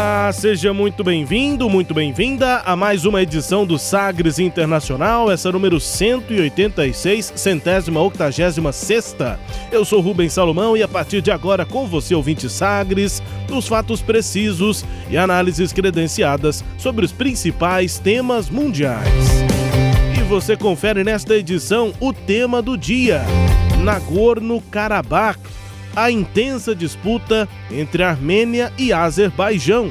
Olá, seja muito bem-vindo, muito bem-vinda a mais uma edição do Sagres Internacional, essa número 186, centésima octagésima sexta. Eu sou Rubens Salomão e a partir de agora com você, ouvinte Sagres, os fatos precisos e análises credenciadas sobre os principais temas mundiais. E você confere nesta edição o tema do dia, Nagorno-Karabakh a intensa disputa entre Armênia e Azerbaijão.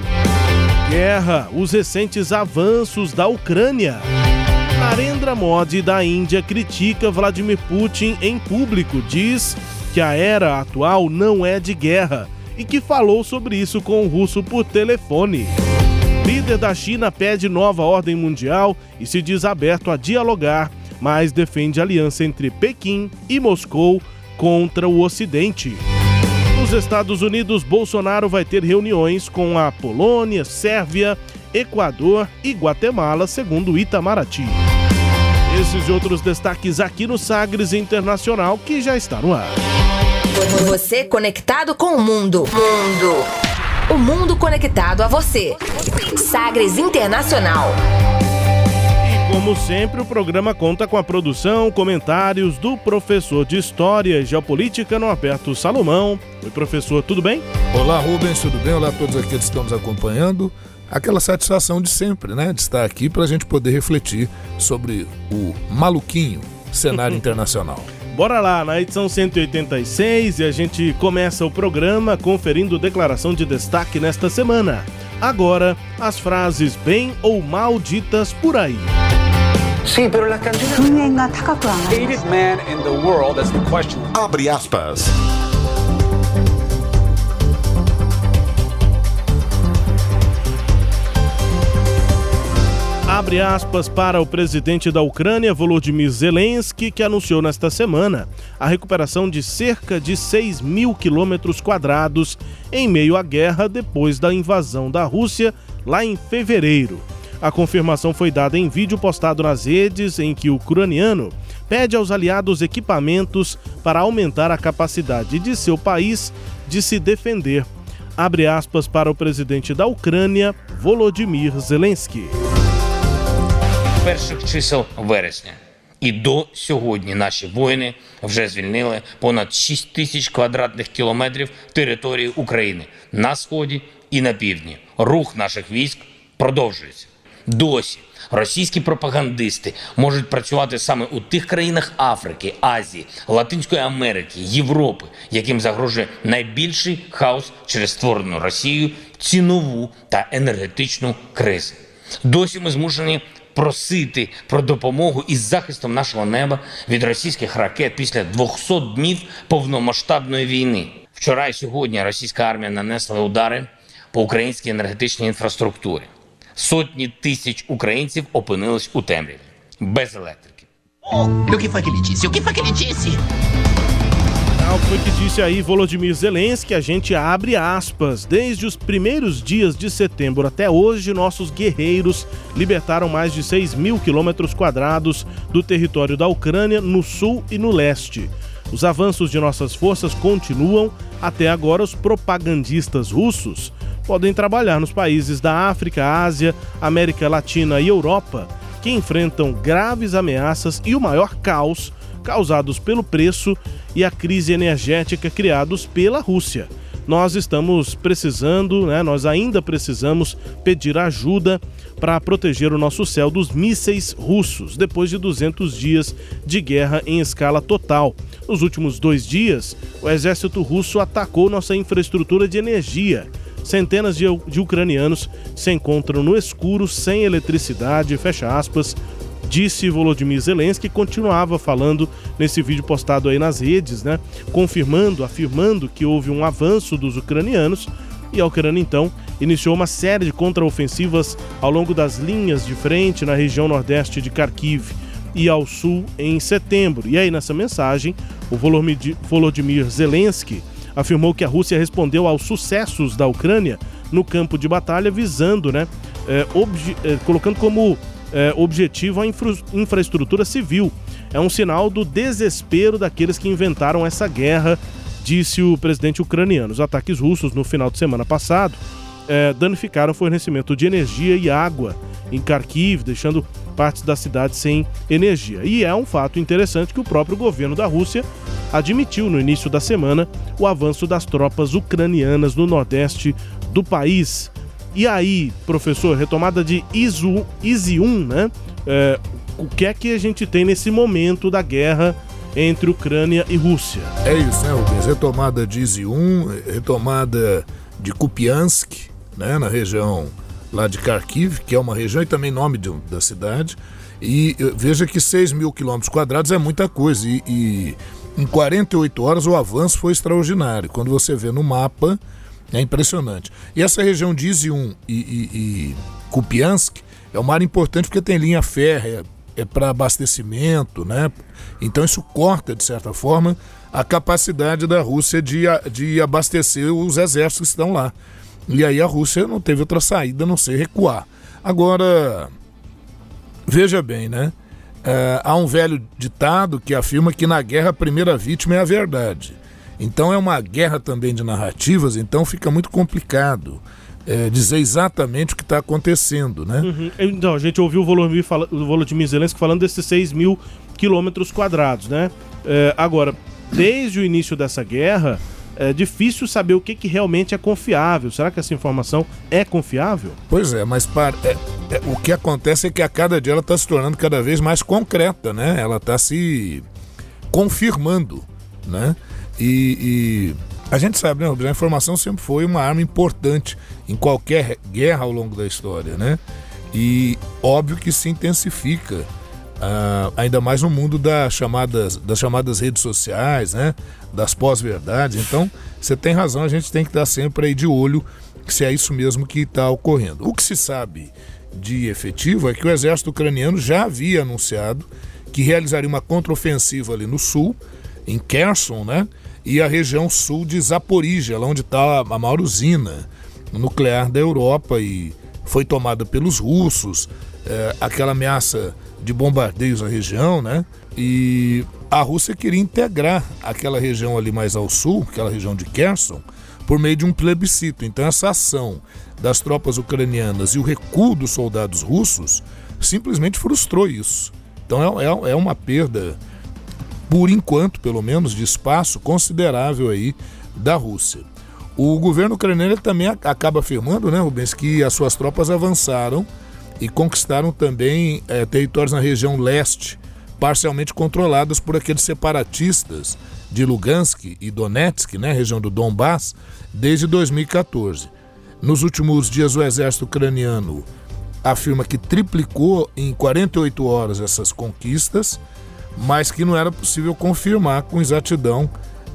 Guerra, os recentes avanços da Ucrânia. Narendra Modi da Índia critica Vladimir Putin em público, diz que a era atual não é de guerra e que falou sobre isso com o russo por telefone. Líder da China pede nova ordem mundial e se diz aberto a dialogar, mas defende aliança entre Pequim e Moscou contra o Ocidente. Nos Estados Unidos, Bolsonaro vai ter reuniões com a Polônia, Sérvia, Equador e Guatemala, segundo Itamaraty. Esses e outros destaques aqui no Sagres Internacional, que já está no ar. Você conectado com o mundo. Mundo. O mundo conectado a você. Sagres Internacional. Como sempre, o programa conta com a produção, comentários do professor de História e Geopolítica Norberto Salomão. Oi, professor, tudo bem? Olá, Rubens, tudo bem? Olá a todos aqueles que estão nos acompanhando. Aquela satisfação de sempre, né? De estar aqui para a gente poder refletir sobre o maluquinho cenário internacional. Bora lá, na edição 186 e a gente começa o programa conferindo declaração de destaque nesta semana. Agora, as frases bem ou mal ditas por aí. Sí, pero las canciones. Hated man in the world, that's the question. Abre aspas. Abre aspas para o presidente da Ucrânia, Volodymyr Zelensky, que anunciou nesta semana a recuperação de cerca de 6 mil quilômetros quadrados em meio à guerra depois da invasão da Rússia lá em fevereiro. A confirmação foi dada em vídeo postado nas redes em que o ucraniano pede aos aliados equipamentos para aumentar a capacidade de seu país de se defender. Abre aspas para o presidente da Ucrânia, Volodymyr Zelensky. Перших чисел вересня і до сьогодні наші воїни вже звільнили понад 6 тисяч квадратних кілометрів території України на сході і на півдні. Рух наших військ продовжується. Досі російські пропагандисти можуть працювати саме у тих країнах Африки, Азії, Латинської Америки, Європи, яким загрожує найбільший хаос через створену Росією цінову та енергетичну кризу. Досі ми змушені просити про допомогу із захистом нашого неба від російських ракет після 200 днів повномасштабної війни. Вчора і сьогодні російська армія нанесла удари по українській енергетичній інфраструктурі. Сотні тисяч українців опинились у темряві без електрики. O que foi que ele disse? O que foi que ele disse? Ah, o que foi que disse aí Volodymyr Zelensky? A gente abre aspas. Desde os primeiros dias de setembro até hoje, nossos guerreiros libertaram mais de 6 mil quilômetros quadrados do território da Ucrânia no sul e no leste. Os avanços de nossas forças continuam. Até agora, os propagandistas russos podem trabalhar nos países da África, Ásia, América Latina e Europa, que enfrentam graves ameaças e o maior caos causados pelo preço e a crise energética criados pela Rússia. Nós estamos precisando, né, nós ainda precisamos pedir ajuda para proteger o nosso céu dos mísseis russos, depois de 200 dias de guerra em escala total. Nos últimos dois dias, o exército russo atacou nossa infraestrutura de energia. Centenas de, de ucranianos se encontram no escuro, sem eletricidade, fecha aspas, disse Volodymyr Zelensky, continuava falando nesse vídeo postado aí nas redes, né? Confirmando, afirmando que houve um avanço dos ucranianos e a Ucrânia então iniciou uma série de contraofensivas ao longo das linhas de frente na região nordeste de Kharkiv e ao sul em setembro. E aí nessa mensagem, o Volodymyr Zelensky afirmou que a Rússia respondeu aos sucessos da Ucrânia no campo de batalha, visando, né, é, é, colocando como é, objetivo a infra infraestrutura civil. É um sinal do desespero daqueles que inventaram essa guerra, disse o presidente ucraniano. Os ataques russos no final de semana passado é, danificaram o fornecimento de energia e água em Kharkiv, deixando partes da cidade sem energia. E é um fato interessante que o próprio governo da Rússia admitiu no início da semana o avanço das tropas ucranianas no nordeste do país. E aí, professor, retomada de ISU, ISI 1, né? É, o que é que a gente tem nesse momento da guerra entre Ucrânia e Rússia? É isso, né, Rubens? Retomada de 1, retomada de Kupiansk, né, na região lá de Kharkiv, que é uma região e também nome de, da cidade. E veja que 6 mil quilômetros quadrados é muita coisa. E, e em 48 horas o avanço foi extraordinário. Quando você vê no mapa, é impressionante. E essa região de Izium e, e, e Kupiansk é uma área importante porque tem linha férrea, é para abastecimento, né? Então isso corta, de certa forma, a capacidade da Rússia de, de abastecer os exércitos que estão lá. E aí a Rússia não teve outra saída a não ser recuar. Agora, veja bem, né? É, há um velho ditado que afirma que na guerra a primeira vítima é a verdade. Então é uma guerra também de narrativas, então fica muito complicado é, dizer exatamente o que está acontecendo, né? Uhum. Então, a gente ouviu o Volodymyr, fala, o Volodymyr Zelensky falando desses 6 mil quilômetros quadrados, né? É, agora, desde o início dessa guerra, é difícil saber o que, que realmente é confiável. Será que essa informação é confiável? Pois é, mas para, é, é, o que acontece é que a cada dia ela está se tornando cada vez mais concreta, né? Ela está se confirmando, né? E, e a gente sabe, né, A informação sempre foi uma arma importante em qualquer guerra ao longo da história, né? E óbvio que se intensifica, uh, ainda mais no mundo das chamadas, das chamadas redes sociais, né? Das pós-verdades. Então, você tem razão, a gente tem que estar sempre aí de olho se é isso mesmo que está ocorrendo. O que se sabe de efetivo é que o exército ucraniano já havia anunciado que realizaria uma contraofensiva ali no sul, em Kherson, né? e a região sul de Zaporizhia, lá onde está a maior usina nuclear da Europa e foi tomada pelos russos, é, aquela ameaça de bombardeios na região, né? E a Rússia queria integrar aquela região ali mais ao sul, aquela região de Kherson, por meio de um plebiscito. Então essa ação das tropas ucranianas e o recuo dos soldados russos simplesmente frustrou isso. Então é, é, é uma perda por enquanto, pelo menos, de espaço considerável aí da Rússia. O governo ucraniano também acaba afirmando, né, Rubens, que as suas tropas avançaram e conquistaram também é, territórios na região leste, parcialmente controladas por aqueles separatistas de Lugansk e Donetsk, né, região do Donbass, desde 2014. Nos últimos dias, o exército ucraniano afirma que triplicou em 48 horas essas conquistas mas que não era possível confirmar com exatidão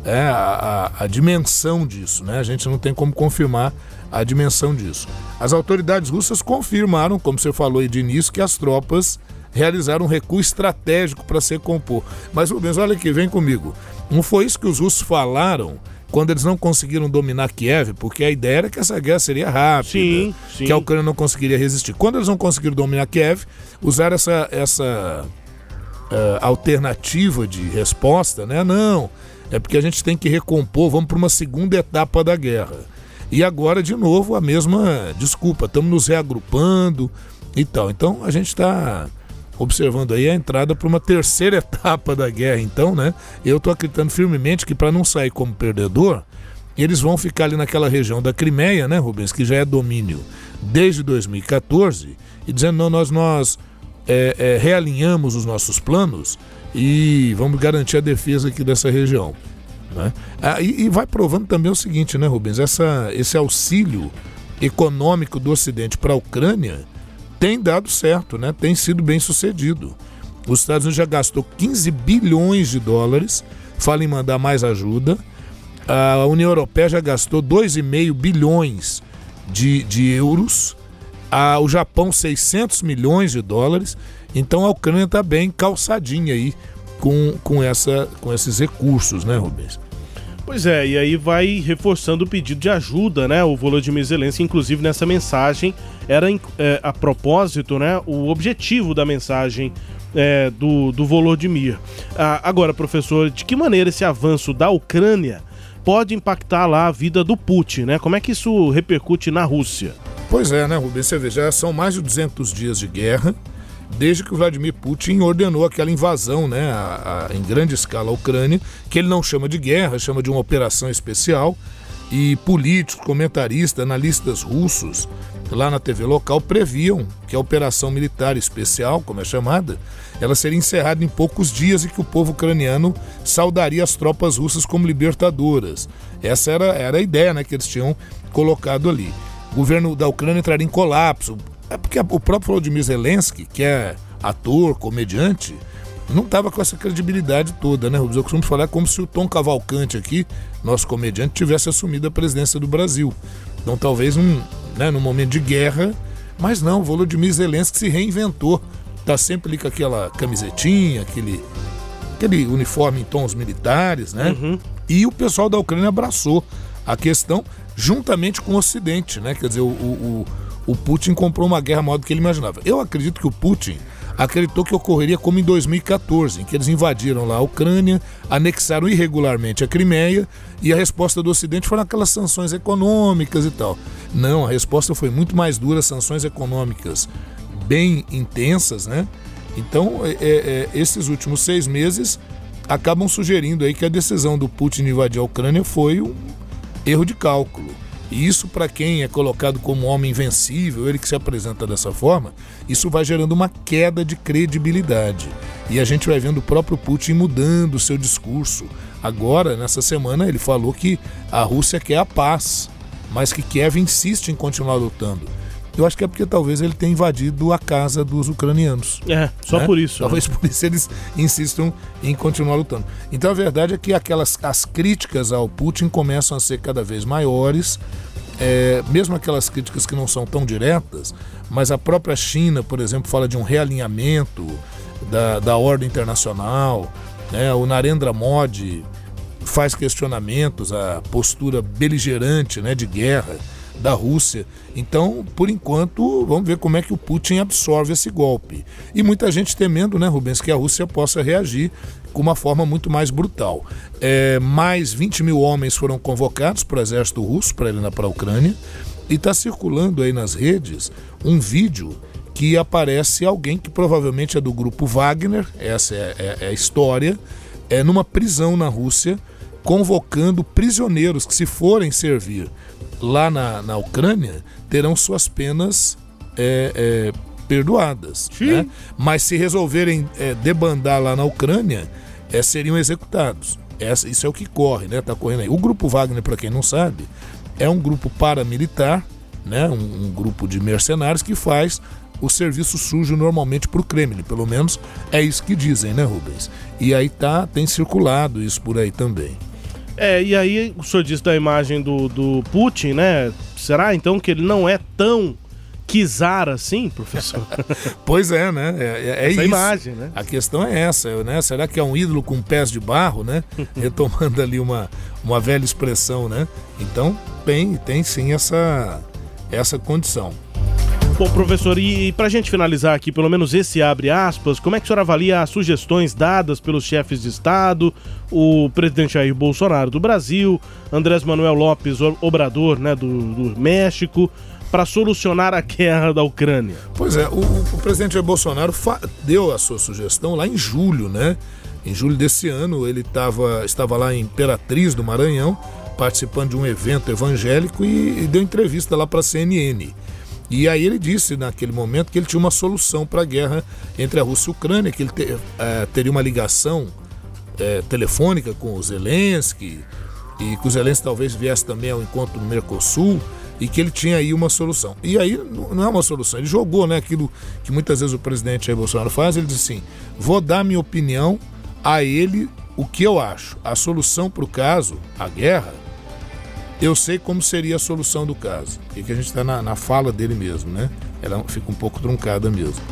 é, a, a, dimensão disso. Né? A gente não tem como confirmar a dimensão disso. As autoridades russas confirmaram, como você falou aí de início, que as tropas realizaram um recuo estratégico para se compor. Mas, Rubens, olha aqui, vem comigo. Não foi isso que os russos falaram quando eles não conseguiram dominar Kiev, porque a ideia era que essa guerra seria rápida, sim, sim. que a Ucrânia não conseguiria resistir. Quando eles não conseguiram dominar Kiev, usaram essa, essa uh, alternativa de resposta, né? Não, é porque a gente tem que recompor, vamos para uma segunda etapa da guerra. E agora, de novo, a mesma desculpa, estamos nos reagrupando e tal. Então a gente está observando aí a entrada para uma terceira etapa da guerra, então, né? Eu estou acreditando firmemente que para não sair como perdedor, eles vão ficar ali naquela região da Crimeia, né, Rubens, que já é domínio desde 2014, e dizendo, não, nós, nós é, é, realinhamos os nossos planos e vamos garantir a defesa aqui dessa região. Né? Ah, e, e, vai provando também o seguinte, né, Rubens? Essa, esse auxílio econômico do Ocidente para a Ucrânia tem dado certo, né? Tem sido bem sucedido. Os Estados Unidos já gastou 15 bilhões de dólares, fala em mandar mais ajuda. A União Europeia já gastou 2,5 bilhões de, de euros. O Japão, 600 milhões de dólares. Então a Ucrânia está bem calçadinha aí com, com, essa, com esses recursos, né, Rubens? Pois é, e aí vai reforçando o pedido de ajuda, né? O Volodymyr Zelensky, inclusive nessa mensagem, era é, a propósito, né? O objetivo da mensagem é, do, do Volodymyr. Ah, agora, professor, de que maneira esse avanço da Ucrânia pode impactar lá a vida do Putin, né? Como é que isso repercute na Rússia? Pois é, né, Rubens? Você vê, já são mais de 200 dias de guerra desde que o Vladimir Putin ordenou aquela invasão né, a, a, em grande escala à Ucrânia, que ele não chama de guerra, chama de uma operação especial. E políticos, comentaristas, analistas russos lá na TV local previam que a operação militar especial, como é chamada, ela seria encerrada em poucos dias e que o povo ucraniano saudaria as tropas russas como libertadoras. Essa era, era a ideia né, que eles tinham colocado ali. O governo da Ucrânia entraria em colapso, é porque o próprio Vladimir Zelensky, que é ator, comediante, não estava com essa credibilidade toda, né, Rubens? Eu costumo falar como se o Tom Cavalcante aqui, nosso comediante, tivesse assumido a presidência do Brasil. Então talvez um, né, num momento de guerra, mas não, o Volodymyr Zelensky se reinventou. Tá sempre ali com aquela camisetinha, aquele, aquele uniforme em tons militares, né? Uhum. E o pessoal da Ucrânia abraçou a questão juntamente com o Ocidente, né? Quer dizer, o, o, o Putin comprou uma guerra maior do que ele imaginava. Eu acredito que o Putin acreditou que ocorreria como em 2014, em que eles invadiram lá a Ucrânia, anexaram irregularmente a Crimeia e a resposta do Ocidente foram aquelas sanções econômicas e tal. Não, a resposta foi muito mais dura, sanções econômicas bem intensas, né? Então, é, é, é esses últimos seis meses acabam sugerindo aí que a decisão do Putin de invadir a Ucrânia foi um erro de cálculo. E isso, para quem é colocado como homem invencível, ele que se apresenta dessa forma, isso vai gerando uma queda de credibilidade. E a gente vai vendo o próprio Putin mudando o seu discurso. Agora, nessa semana, ele falou que a Rússia quer a paz, mas que Kiev insiste em continuar lutando. Eu acho que é porque talvez ele tenha invadido a casa dos ucranianos. É, só né? por isso. Talvez né? por isso eles insistam em continuar lutando. Então a verdade é que aquelas as críticas ao Putin começam a ser cada vez maiores. É, mesmo aquelas críticas que não são tão diretas, mas a própria China, por exemplo, fala de um realinhamento da, da ordem internacional. Né? O Narendra Modi faz questionamentos à postura beligerante né, de guerra da Rússia. Então, por enquanto, vamos ver como é que o Putin absorve esse golpe. E muita gente temendo, né, Rubens, que a Rússia possa reagir com uma forma muito mais brutal. É, mais 20 mil homens foram convocados para o exército russo para ir para a Ucrânia. E está circulando aí nas redes um vídeo que aparece alguém que provavelmente é do grupo Wagner, essa é, é, é a história, é numa prisão na Rússia, convocando prisioneiros que, se forem servir lá na, na Ucrânia terão suas penas é, é, perdoadas. Né? Mas se resolverem é, debandar lá na Ucrânia, é, seriam executados. Essa, isso é o que corre, né? Tá correndo aí. O grupo Wagner, para quem não sabe, é um grupo paramilitar, né? Um, um grupo de mercenários que faz o serviço sujo normalmente para o Kremlin, pelo menos é isso que dizem, né, Rubens? E aí tá, tem circulado isso por aí também. É, e aí o senhor disse da imagem do, do Putin, né? Será então que ele não é tão Kizar assim, professor? pois é, né? É, é, é isso. imagem, né? A questão é essa, né? Será que é um ídolo com pés de barro, né? Retomando ali uma, uma velha expressão, né? Então, tem, tem sim essa, essa condição. Bom, professor, e, para a gente finalizar aqui, pelo menos esse abre aspas, como é que o senhor avalia as sugestões dadas pelos chefes de Estado, o presidente Jair Bolsonaro do Brasil, Andrés Manuel Lopes Obrador né, do, do México, para solucionar a guerra da Ucrânia? Pois é, o, o presidente Jair Bolsonaro deu a sua sugestão lá em julho, né? Em julho desse ano, ele tava, estava lá em Imperatriz do Maranhão, participando de um evento evangélico e, e deu entrevista lá para a CNN. E aí ele disse naquele momento que ele tinha uma solução para a guerra entre a Rússia e a Ucrânia, que ele te, é, teria uma ligação é, telefônica com o Zelensky, e que o Zelensky talvez viesse também ao encontro do Mercosul, e que ele tinha aí uma solução. E aí não é uma solução, ele jogou, né, aquilo que muitas vezes o presidente Jair Bolsonaro faz, ele diz assim: "Vou dar minha opinião a ele o que eu acho. A solução para o caso, a guerra, eu sei como seria a solução do caso. E que a gente está na, na, fala dele mesmo, né? Ela fica um pouco truncada mesmo.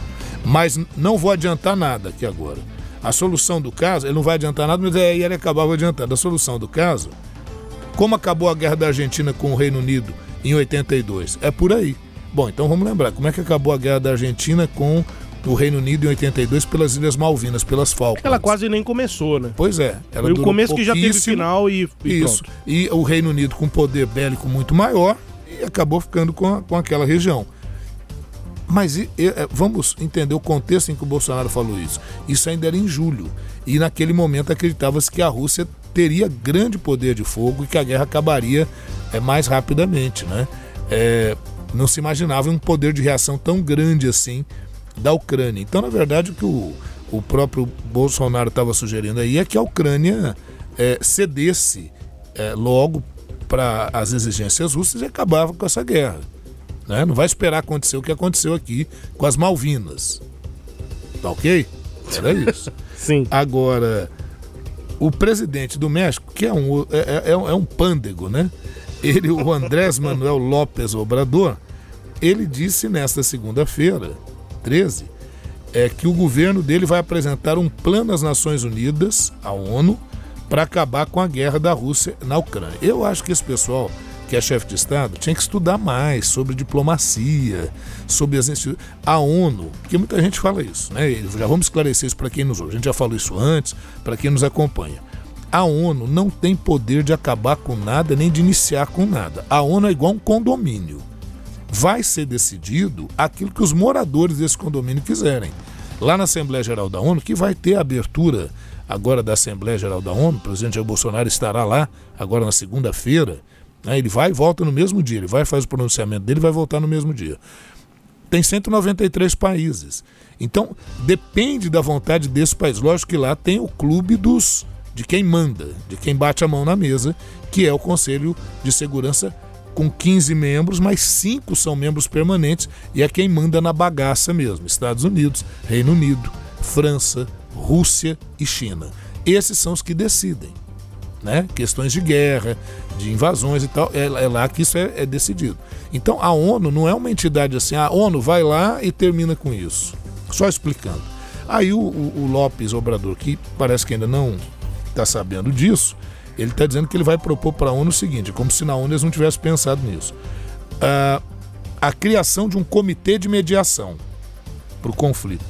Mas não vou adiantar nada aqui agora. A solução do caso, ele não vai adiantar nada, mas aí ele acabava adiantando. A solução do caso, como acabou a guerra da Argentina com o Reino Unido em 82? É por aí. Bom, então vamos lembrar, como é que acabou a guerra da Argentina com o Reino Unido em 82 pelas Ilhas Malvinas, pelas Falcões. Ela quase nem começou, né? Pois é. Ela Foi o começo que já teve final e, e Isso. Pronto. E o Reino Unido com poder bélico muito maior e acabou ficando com, a, com aquela região. Mas e, e, é, vamos entender o contexto em que o Bolsonaro falou isso. Isso ainda era em julho. E naquele momento acreditava-se que a Rússia teria grande poder de fogo e que a guerra acabaria é, mais rapidamente. Né? É, não se imaginava um poder de reação tão grande assim da Ucrânia. Então, na verdade, o que o, o próprio Bolsonaro estava sugerindo aí é que a Ucrânia é, cedesse é, logo para as exigências russas e acabava com essa guerra. Né? Não vai esperar acontecer o que aconteceu aqui com as Malvinas. Tá ok? Era isso. Sim. Agora, o presidente do México, que é um, é, é, é um pândego, né? Ele, o Andrés Manuel López Obrador, ele disse nesta segunda-feira 13, é que o governo dele vai apresentar um plano às Nações Unidas, à ONU, para acabar com a guerra da Rússia na Ucrânia. Eu acho que esse pessoal que é chefe de Estado tinha que estudar mais sobre diplomacia, sobre as instituições. A ONU, porque muita gente fala isso, né? Já vamos esclarecer isso para quem nos ouve. A gente já falou isso antes, para quem nos acompanha. A ONU não tem poder de acabar com nada nem de iniciar com nada. A ONU é igual um condomínio vai ser decidido aquilo que os moradores desse condomínio quiserem. Lá na Assembleia Geral da ONU, que vai ter a abertura agora da Assembleia Geral da ONU, o presidente Jair Bolsonaro estará lá agora na segunda-feira. Né? Ele vai e volta no mesmo dia, ele vai faz o pronunciamento dele e vai voltar no mesmo dia. Tem 193 países. Então, depende da vontade desse país. Lógico que lá tem o clube dos de quem manda, de quem bate a mão na mesa, que é o Conselho de Segurança com 15 membros, mas cinco são membros permanentes e é quem manda na bagaça mesmo: Estados Unidos, Reino Unido, França, Rússia e China. Esses são os que decidem. Né? Questões de guerra, de invasões e tal, é, é lá que isso é, é, decidido. Então a ONU não é uma entidade assim, a ONU vai lá e termina com isso. Só explicando. Aí o, o, o Lopes Obrador, que parece que ainda não está sabendo disso, ele está dizendo que ele vai propor para a ONU o seguinte, como se na ONU eles não tivessem pensado nisso. Uh, a criação de um comitê de mediação para o conflito.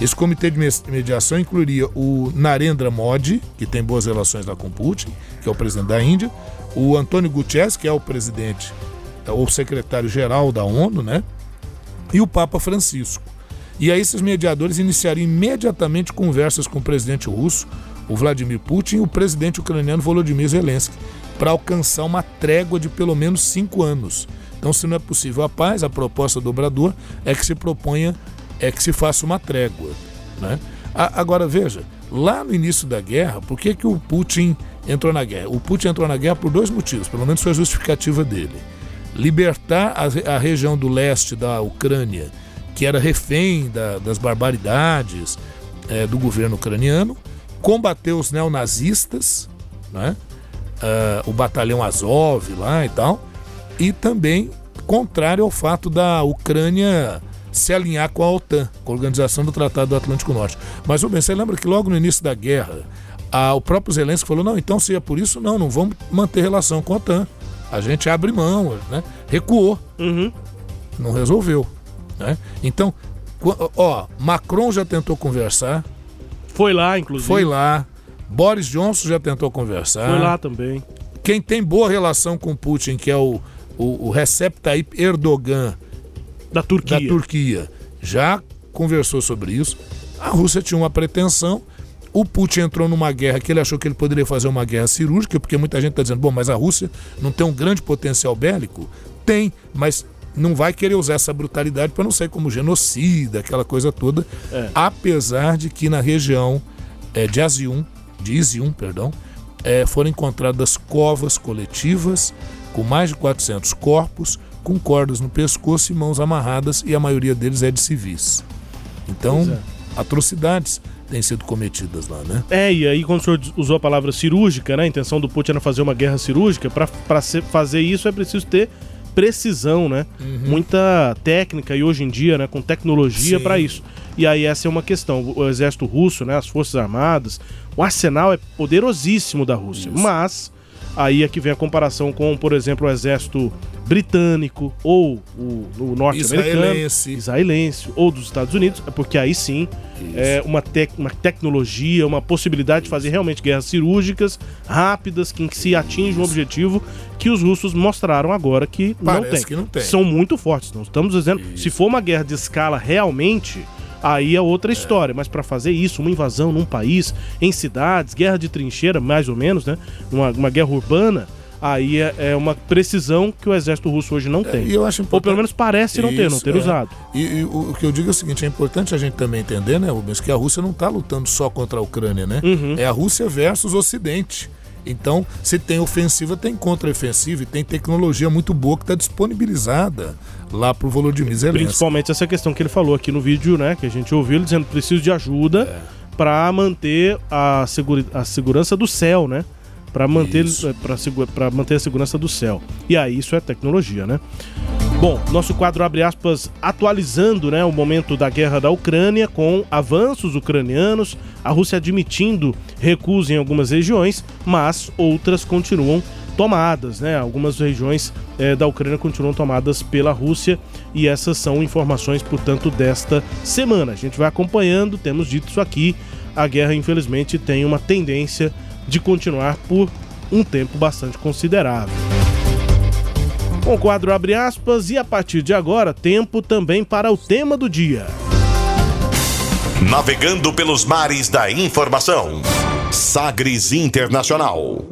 Esse comitê de mediação incluiria o Narendra Modi, que tem boas relações lá com Putin, que é o presidente da Índia, o Antônio Guterres, que é o presidente é, ou secretário-geral da ONU, né? E o Papa Francisco. E aí esses mediadores iniciariam imediatamente conversas com o presidente russo, o Vladimir Putin e o presidente ucraniano Volodymyr Zelensky para alcançar uma trégua de pelo menos cinco anos. Então, se não é possível a paz, a proposta do obrador é que se proponha, é que se faça uma trégua. Né? Agora, veja, lá no início da guerra, por que, que o Putin entrou na guerra? O Putin entrou na guerra por dois motivos, pelo menos foi a justificativa dele. Libertar a, a região do leste da Ucrânia, que era refém da, das barbaridades é, do governo ucraniano, combater os neonazistas, né? Uh, o batalhão Azov lá e tal, e também contrário ao fato da Ucrânia se alinhar com a OTAN, com a Organização do Tratado do Atlântico Norte. Mas, bem, você lembra que logo no início da guerra, a, o próprio Zelensky falou, não, então se é por isso, não, não vamos manter relação com a OTAN. A gente abre mão, né? Recuou. Uhum. Não resolveu. Né? Então, ó, Macron já tentou conversar, foi lá, inclusive. Foi lá. Boris Johnson já tentou conversar. Foi lá também. Quem tem boa relação com Putin, que é o, o, o Recep Tayyip Erdogan da Turquia. da Turquia, já conversou sobre isso. A Rússia tinha uma pretensão. O Putin entrou numa guerra que ele achou que ele poderia fazer uma guerra cirúrgica, porque muita gente está dizendo, bom, mas a Rússia não tem um grande potencial bélico? Tem, mas não vai querer usar essa brutalidade para não sair como genocida, aquela coisa toda. É. Apesar de que na região é, de Azium, de Izium, perdão, é, foram encontradas covas coletivas com mais de 400 corpos, com cordas no pescoço e mãos amarradas, e a maioria deles é de civis. Então, é. atrocidades têm sido cometidas lá, né? É, e aí quando o senhor usou a palavra cirúrgica, né? A intenção do Putin era fazer uma guerra cirúrgica. Para fazer isso é preciso ter precisão, né? Uhum. Muita técnica e hoje em dia, né, com tecnologia para isso. E aí essa é uma questão. O exército russo, né, as forças armadas, o arsenal é poderosíssimo da Rússia. Isso. Mas aí é que vem a comparação com, por exemplo, o exército britânico ou o, o norte-americano, Israelense. israelense ou dos Estados Unidos, é porque aí sim é uma, tec uma tecnologia, uma possibilidade de fazer realmente guerras cirúrgicas rápidas, que, que se atinge um objetivo que os russos mostraram agora que não Parece tem. que não tem. São muito fortes, não estamos dizendo. Se for uma guerra de escala realmente, aí é outra história. Mas para fazer isso, uma invasão num país, em cidades, guerra de trincheira, mais ou menos, né? Uma, uma guerra urbana, aí é, é uma precisão que o exército russo hoje não tem. E eu acho Ou importante... pelo menos parece não ter, não Isso, ter é. usado. E, e o o que eu digo é o seguinte, é importante a gente também entender, né, Rubens, que a Rússia não está lutando só contra a Ucrânia, né? Uhum. É a Rússia versus o Ocidente. Então, se tem ofensiva, tem contra-ofensiva e tem tecnologia muito boa que está disponibilizada lá pro Volodymyr Zelensky. Principalmente essa questão que ele falou aqui no vídeo, né? Que a gente ouviu ele dizendo que precisa de ajuda É. para manter a, seguri a segurança do céu, né? Para manter, Isso. para manter a segurança do céu. E aí isso é tecnologia, né? Bom, nosso quadro abre aspas atualizando né, o momento da guerra da Ucrânia com avanços ucranianos, a Rússia admitindo recuos em algumas regiões, mas outras continuam tomadas, né? Algumas regiões eh, da Ucrânia continuam tomadas pela Rússia e essas são informações, portanto, desta semana. A gente vai acompanhando, temos dito isso aqui. A guerra, infelizmente, tem uma tendência de continuar por um tempo bastante considerável. Com o quadro abre aspas e a partir de agora, tempo também para o tema do dia. Navegando pelos mares da informação. Sagres Internacional.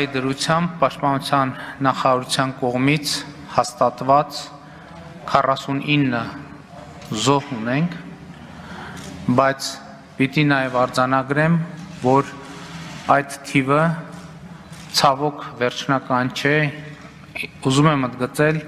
Պահի դրությամբ Պաշտպանության նախարարության կողմից հաստատված 49 զոհ ունենք, բայց պիտի նաև արձանագրեմ, որ այդ թիվը ցավոք վերջնական չէ, ուզում եմ ընդգծել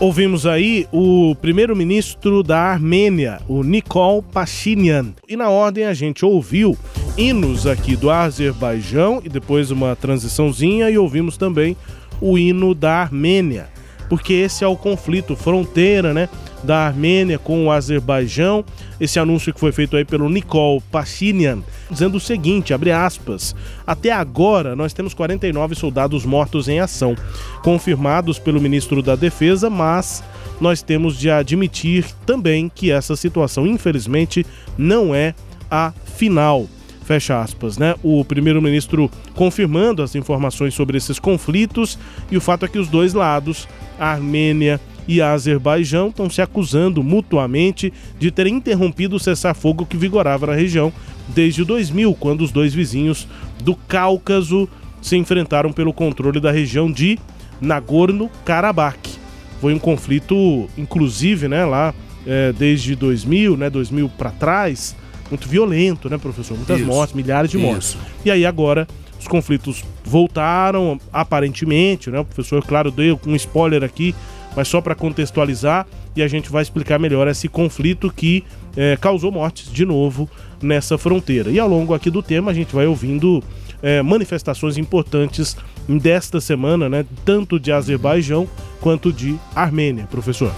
Ouvimos aí o primeiro-ministro da Armênia, o Nikol Pashinyan. E na ordem a gente ouviu hinos aqui do Azerbaijão e depois uma transiçãozinha e ouvimos também o hino da Armênia. Porque esse é o conflito fronteira, né, da Armênia com o Azerbaijão. Esse anúncio que foi feito aí pelo Nikol Pashinyan, dizendo o seguinte, abre aspas: "Até agora nós temos 49 soldados mortos em ação, confirmados pelo ministro da Defesa, mas nós temos de admitir também que essa situação, infelizmente, não é a final." Fecha aspas, né? O primeiro-ministro confirmando as informações sobre esses conflitos e o fato é que os dois lados, a Armênia e a Azerbaijão, estão se acusando mutuamente de ter interrompido o cessar-fogo que vigorava na região desde 2000, quando os dois vizinhos do Cáucaso se enfrentaram pelo controle da região de Nagorno-Karabakh. Foi um conflito, inclusive, né, lá é, desde 2000, né, 2000 para trás, muito violento, né, professor? Muitas Isso. mortes, milhares de mortes. Isso. E aí agora os conflitos voltaram, aparentemente, né? O professor, claro, deu um spoiler aqui, mas só para contextualizar e a gente vai explicar melhor esse conflito que eh, causou mortes de novo nessa fronteira. E ao longo aqui do tema a gente vai ouvindo eh, manifestações importantes desta semana, né? Tanto de Azerbaijão quanto de Armênia, professor.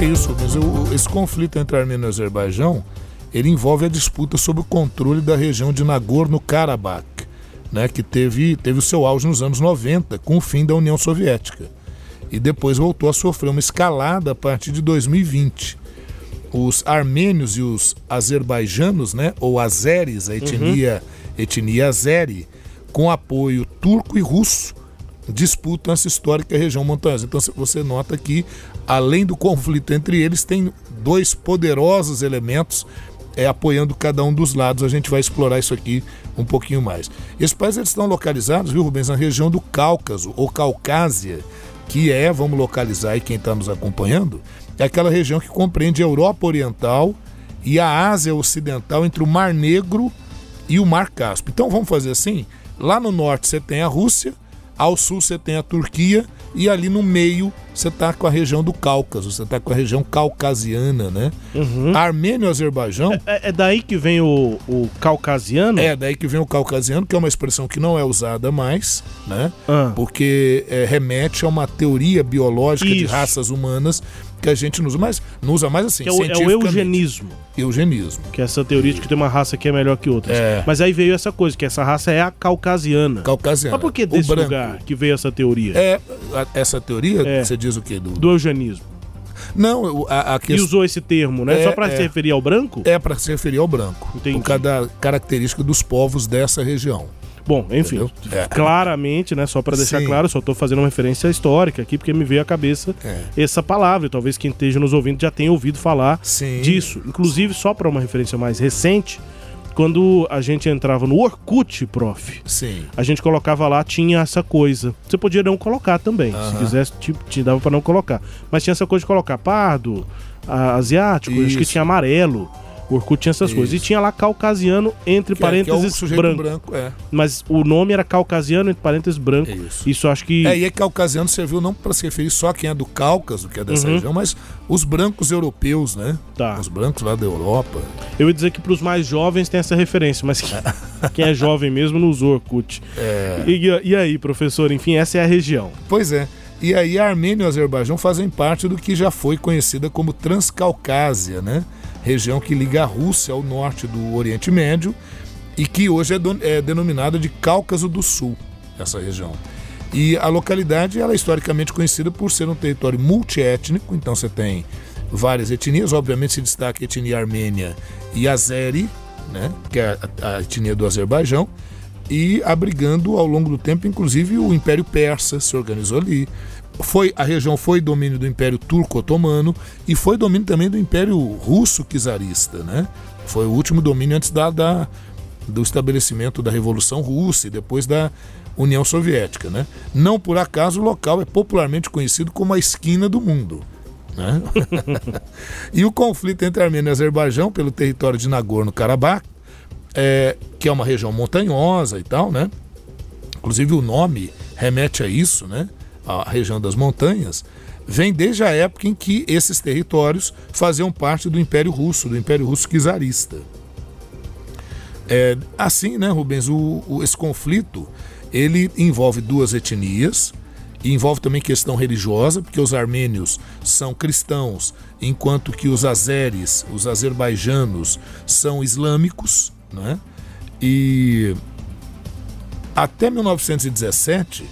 É isso, mas o- esse conflito entre Armênia e Azerbaijão, ele envolve a disputa sobre o controle da região de Nagorno-Karabakh, né, que teve, teve o seu auge nos anos 90, com o fim da União Soviética. E depois voltou a sofrer uma escalada a partir de 2020. Os armênios e os azerbaijanos, né, ou azeres, a etnia, etnia azeri, com apoio turco e russo, disputam essa histórica região montanhosa. Então você nota que, além do conflito entre eles, tem dois poderosos elementos é, apoiando cada um dos lados. A gente vai explorar isso aqui um pouquinho mais. Esses países eles estão localizados, viu, Rubens, na região do Cáucaso, ou Caucásia, que é, vamos localizar aí quem está nos acompanhando, é aquela região que compreende a Europa Oriental e a Ásia Ocidental entre o Mar Negro e o Mar Cáspio. Então vamos fazer assim: lá no norte você tem a Rússia, ao sul você tem a Turquia e ali no meio você está com a região do Cáucaso, você está com a região caucasiana, né? Armênia e Azerbaijão É, é daí que vem o, o caucasiano? é daí que vem o caucasiano, que é uma expressão que não é usada mais, né? Ah. Porque é, remete a uma teoria biológica de Isso. raças humanas que a gente não usa mais, não usa mais assim, Que é o, é o eugenismo. Eugenismo. Que é essa teoria de que tem uma raça que é melhor que outras. É. Mas aí veio essa coisa, que essa raça é a caucasiana. Caucasiana. Mas por que desse lugar que veio essa teoria? É, essa teoria, É. você diz o quê? Do, Do eugenismo. Não, a, a E questão usou esse termo, né? É, Só pra é. se referir ao branco? é para se referir ao branco, Entendi. por causa da característica dos povos dessa região. Bom, enfim? É. claramente, né? Só pra deixar Sim. claro, só tô fazendo uma referência histórica aqui, porque me veio à cabeça É. essa palavra. E talvez quem esteja nos ouvindo já tenha ouvido falar Sim. disso. Inclusive, só pra uma referência mais recente, quando a gente entrava no Orkut, prof. Sim. a gente colocava lá, tinha essa coisa. Você podia não colocar também. Se quisesse, te, te dava pra não colocar. Mas tinha essa coisa de colocar pardo, asiático, acho que tinha amarelo. O Orkut tinha essas coisas. E Isso. tinha lá caucasiano, entre Que é, é o parênteses, sujeito branco. branco. É. Mas o nome era caucasiano, entre parênteses, branco. Isso. Isso acho que. É, e é caucasiano serviu não para se referir só a quem é do Cáucaso, que é dessa Uhum. região, mas os brancos europeus, né? Tá. Os brancos lá da Europa. Eu ia dizer que pros mais jovens tem essa referência, mas que- quem é jovem mesmo não usou Orkut. É. E, e aí, professor? Enfim, essa é a região. Pois é. E aí a Armênia e o Azerbaijão fazem parte do que já foi conhecida como Transcaucásia, né? Região que liga a Rússia ao norte do Oriente Médio e que hoje é, don- é denominada de Cáucaso do Sul, essa região. E a localidade ela é historicamente conhecida por ser um território multiétnico, então você tem várias etnias, obviamente se destaca a etnia armênia e azeri, né, que é a, a etnia do Azerbaijão, e abrigando ao longo do tempo, inclusive, o Império Persa se organizou ali. Foi, a região foi domínio do Império Turco-Otomano e foi domínio também do Império Russo-Czarista, né? Foi o último domínio antes da, da- do estabelecimento da Revolução Russa e depois da União Soviética, né? Não por acaso o local é popularmente conhecido como a esquina do mundo. Né? e o conflito entre Armênia e Azerbaijão pelo território de Nagorno-Karabakh é, que é uma região montanhosa e tal, né? Inclusive o nome remete a isso, né? A região das montanhas vem desde a época em que esses territórios faziam parte do Império Russo, do Império Russo czarista. É, assim, né, Rubens, o, o- esse conflito ele envolve duas etnias e envolve também questão religiosa, porque os armênios são cristãos, enquanto que os azeres, os azerbaijanos, são islâmicos, né? E até 1917,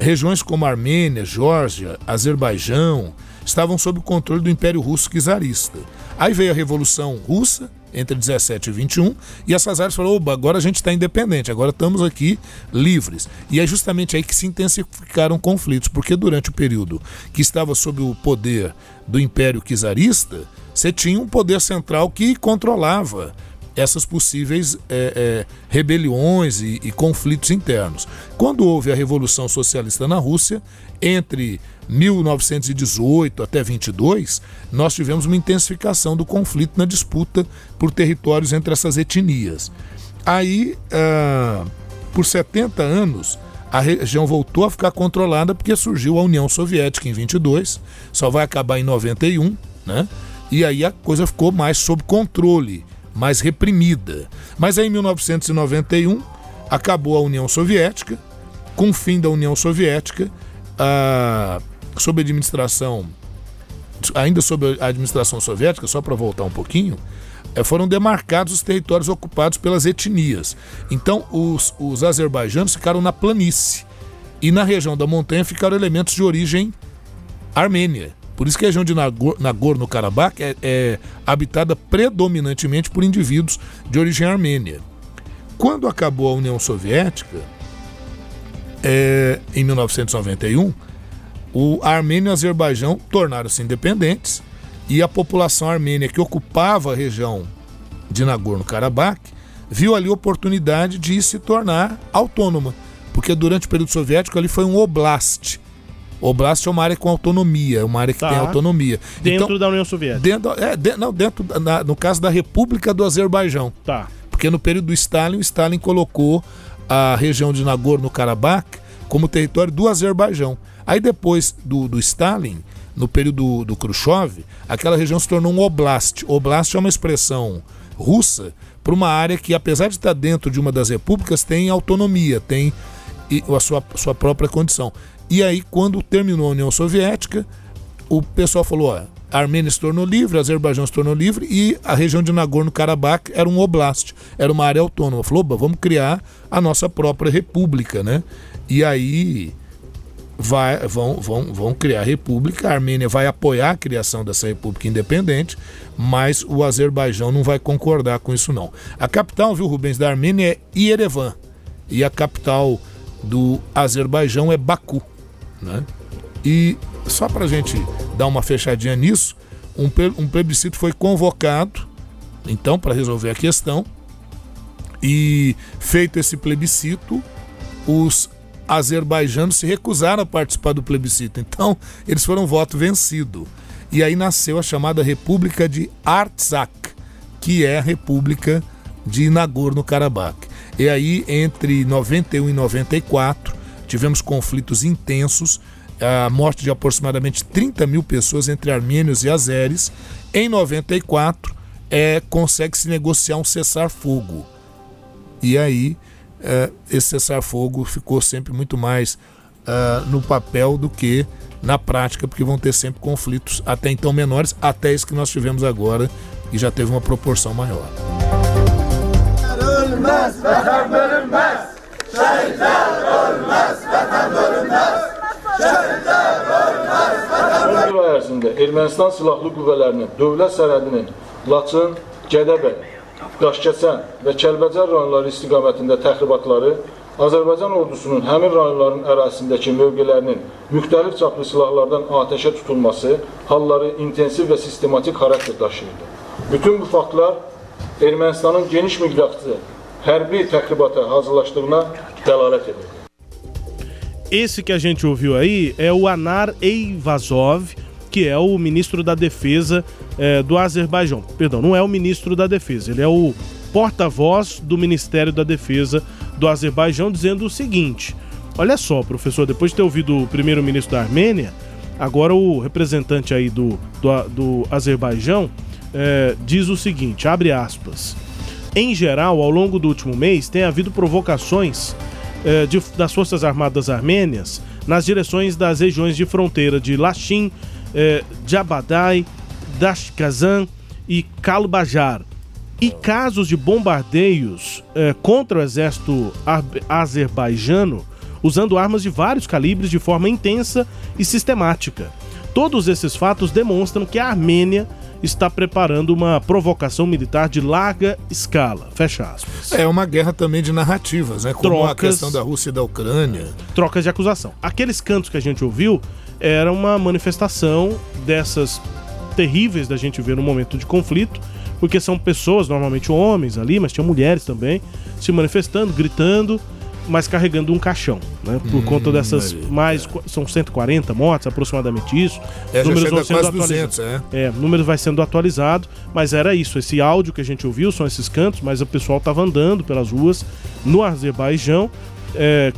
regiões como Armênia, Geórgia, Azerbaijão estavam sob o controle do Império Russo czarista. Aí veio a Revolução Russa entre 17 e 21 e essas áreas falaram: Oba, agora a gente está independente, agora estamos aqui livres. E é justamente aí que se intensificaram conflitos, porque durante o período que estava sob o poder do Império czarista, você tinha um poder central que controlava essas possíveis é, é, rebeliões e, e conflitos internos. Quando houve a Revolução Socialista na Rússia, entre 1918 até 22, nós tivemos uma intensificação do conflito na disputa por territórios entre essas etnias. Aí, uh, por 70 anos, a região voltou a ficar controlada porque surgiu a União Soviética em 22, só vai acabar em 91, né? E aí a coisa ficou mais sob controle, mais reprimida. Mas aí em 1991 acabou a União Soviética, com o fim da União Soviética, a, sob a administração, ainda sob a administração soviética, só para voltar um pouquinho, é, foram demarcados os territórios ocupados pelas etnias. Então, os, os azerbaijanos ficaram na planície. E na região da montanha ficaram elementos de origem armênia. Por isso que a região de Nagorno-Karabakh é, é habitada predominantemente por indivíduos de origem armênia. Quando acabou a União Soviética, é, em 1991, o Armênia e o Azerbaijão tornaram-se independentes e a população armênia que ocupava a região de Nagorno-Karabakh viu ali oportunidade de se tornar autônoma, porque durante o período soviético ali foi um oblast. Oblast é uma área com autonomia, uma área que tá. tem autonomia. Dentro então, da União Soviética. Dentro, é, de, não, dentro, na, no caso da República do Azerbaijão. Tá. Porque no período do Stalin, o Stalin colocou a região de Nagorno-Karabakh como território do Azerbaijão. Aí depois do, do Stalin, no período do, do Khrushchev, aquela região se tornou um oblast. Oblast é uma expressão russa para uma área que, apesar de estar dentro de uma das repúblicas, tem autonomia, tem a sua, sua própria condição. E aí, quando terminou a União Soviética, o pessoal falou: ó, a Armênia se tornou livre, Azerbaijão se tornou livre e a região de Nagorno-Karabakh era um oblast, era uma área autônoma. Falou: vamos criar a nossa própria república, né? E aí vai, vão, vão, vão criar a república, a Armênia vai apoiar a criação dessa república independente, mas o Azerbaijão não vai concordar com isso não. A capital, viu, Rubens, da Armênia é Yerevan e a capital do Azerbaijão é Baku, né? E só para a gente dar uma fechadinha nisso, um, um plebiscito foi convocado, então, para resolver a questão, e feito esse plebiscito, os azerbaijanos se recusaram a participar do plebiscito. Então, eles foram voto vencido. E aí nasceu a chamada República de Artsakh, que é a República de Nagorno-Karabakh. E aí, entre 91 e 94, tivemos conflitos intensos, a morte de aproximadamente 30 mil pessoas entre armênios e azeres. Em 94, é, consegue-se negociar um cessar-fogo. E aí uh, esse cessar-fogo ficou sempre muito mais uh, no papel do que na prática, porque vão ter sempre conflitos até então menores, até esse que nós tivemos agora, e já teve uma proporção maior. Ərzində Ermənistan silahlı qüvvələrinin dövlət sərhədinin Laçın, Gədəbəy, Daşkəsən və Kəlbəcər rayonları istiqamətində təxribatları Azərbaycan ordusunun həmin rayonların ərazisindəki mövqelərinin müxtəlif çaplı silahlardan atəşə tutulması halları intensiv və sistematik xarakter daşıyırdı. Bütün bu faktlar Ermənistanın geniş miqyaslı hərbi təxribata hazırlaşdığına dəlalət edir. Esse que a gente ouviu aí é o Anar Eyvazov, que é o ministro da Defesa é, do Azerbaijão. Perdão, não é o ministro da Defesa, ele é o porta-voz do Ministério da Defesa do Azerbaijão, dizendo o seguinte: olha só, professor, depois de ter ouvido o primeiro-ministro da Armênia, agora o representante aí do, do, do Azerbaijão é, diz o seguinte: abre aspas. Em geral, ao longo do último mês, tem havido provocações é, de, das Forças Armadas Armênias nas direções das regiões de fronteira de Lachin, é, Jabadai, Dashkazan e Kalbajar. E casos de bombardeios é, contra o exército azerbaijano usando armas de vários calibres de forma intensa e sistemática. Todos esses fatos demonstram que a Armênia está preparando uma provocação militar de larga escala. Fecha aspas. É uma guerra também de narrativas, né? Como trocas, a questão da Rússia e da Ucrânia. Trocas de acusação. Aqueles cantos que a gente ouviu era uma manifestação dessas terríveis da gente ver no momento de conflito, porque são pessoas, normalmente homens ali, mas tinha mulheres também, se manifestando, gritando mas carregando um caixão, né? Por Hum, conta dessas mais são 140 mortes, aproximadamente isso. É, já chega vão sendo atualizados. 200, é. É, o número vai sendo atualizado, mas era isso. Esse áudio que a gente ouviu são esses cantos, mas o pessoal estava andando pelas ruas no Azerbaijão, é,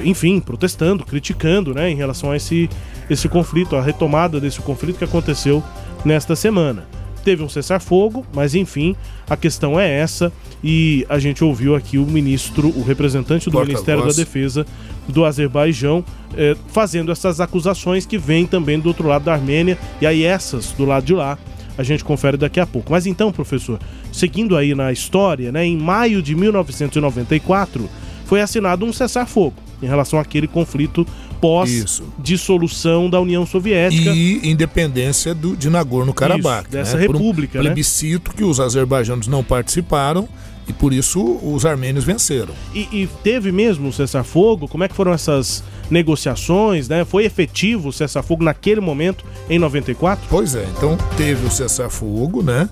enfim, protestando, criticando, né, em relação a esse, esse conflito, a retomada desse conflito que aconteceu nesta semana. Teve um cessar-fogo, mas enfim, a questão é essa. E a gente ouviu aqui o ministro, o representante do Porta-voz. Ministério da Defesa do Azerbaijão, eh, fazendo essas acusações que vêm também do outro lado da Armênia. E aí, essas do lado de lá, a gente confere daqui a pouco. Mas então, professor, seguindo aí na história, né, em maio de 1994, foi assinado um cessar-fogo em relação àquele conflito pós-dissolução da União Soviética. E independência do, de Nagorno-Karabakh. Dessa né? Por república, um né? plebiscito que os azerbaijanos não participaram e por isso os armênios venceram. E, e teve mesmo o cessar-fogo? Como é que foram essas negociações, né? Foi efetivo o cessar-fogo naquele momento, em 94? Pois é, então teve o cessar-fogo, né?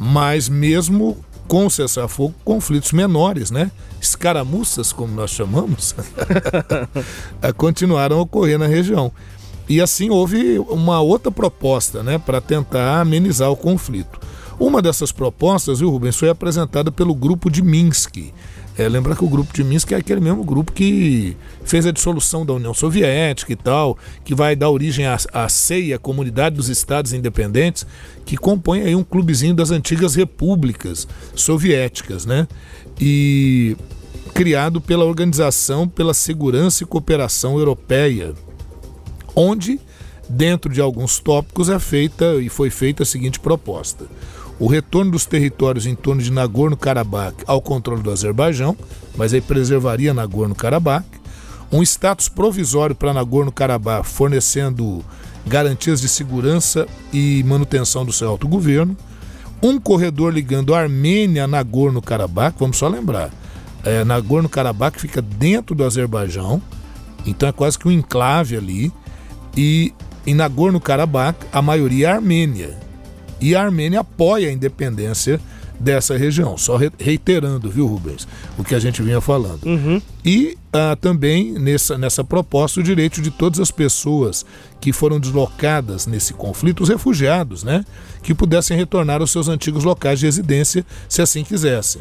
Mas mesmo com o cessar-fogo, conflitos menores, né? Escaramuças, como nós chamamos, eh, continuaram a ocorrer na região. E assim houve uma outra proposta, né, para tentar amenizar o conflito. Uma dessas propostas, viu, Rubens, foi apresentada pelo grupo de Minsk. É, lembra que o grupo de Minsk é aquele mesmo grupo que fez a dissolução da União Soviética e tal, que vai dar origem à, à CEI, a Comunidade dos Estados Independentes, que compõe aí um clubezinho das antigas repúblicas soviéticas, né? E criado pela Organização pela Segurança e Cooperação Europeia, onde, dentro de alguns tópicos, é feita e foi feita a seguinte proposta: o retorno dos territórios em torno de Nagorno-Karabakh ao controle do Azerbaijão, mas aí preservaria Nagorno-Karabakh, um status provisório para Nagorno-Karabakh, fornecendo garantias de segurança e manutenção do seu autogoverno, um corredor ligando a Armênia a Nagorno-Karabakh, vamos só lembrar, é, Nagorno-Karabakh fica dentro do Azerbaijão, então é quase que um enclave ali, e em Nagorno-Karabakh a maioria é armênia. E a Armênia apoia a independência dessa região. Só re- reiterando, viu, Rubens, o que a gente vinha falando. E ah, também nessa, nessa proposta o direito de todas as pessoas que foram deslocadas nesse conflito, os refugiados, né? Que pudessem retornar aos seus antigos locais de residência, se assim quisessem.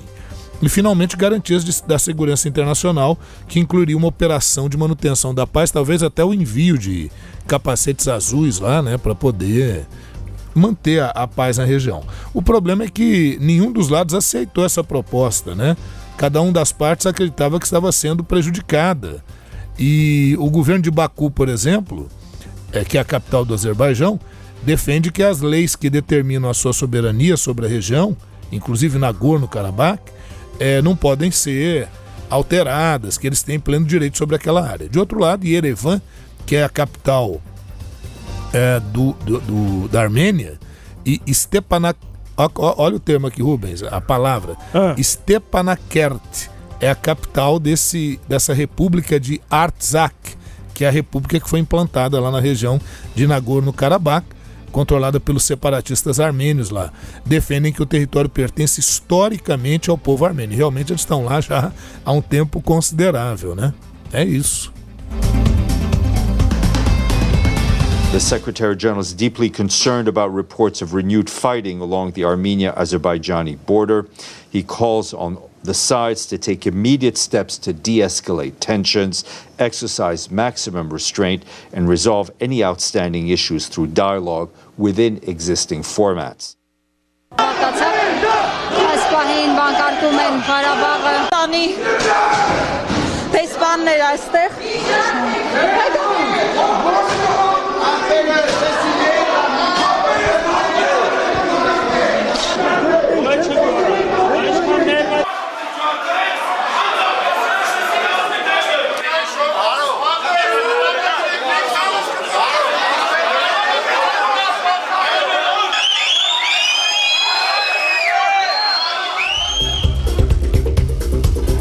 E finalmente garantias de- da segurança internacional, que incluiria uma operação de manutenção da paz, talvez até o envio de capacetes azuis lá, né, para poder manter a, a paz na região. O problema é que nenhum dos lados aceitou essa proposta, né? Cada um das partes acreditava que estava sendo prejudicada. E o governo de Baku, por exemplo, é, que é a capital do Azerbaijão, defende que as leis que determinam a sua soberania sobre a região, inclusive Nagorno-Karabakh, é, não podem ser alteradas, que eles têm pleno direito sobre aquela área. De outro lado, Yerevan, que é a capital é, do, do- do- da Armênia, e Stepanak. Olha o termo aqui, Rubens, a palavra. Stepanakert é a capital desse, dessa república de Artsakh, que é a república que foi implantada lá na região de Nagorno-Karabakh, controlada pelos separatistas armênios lá. Defendem que o território pertence historicamente ao povo armênio. Realmente eles estão lá já há um tempo considerável, né? É isso. The Secretary General is deeply concerned about reports of renewed fighting along the Armenia Azerbaijani border. He calls on the sides to take immediate steps to de escalate tensions, exercise maximum restraint, and resolve any outstanding issues through dialogue within existing formats.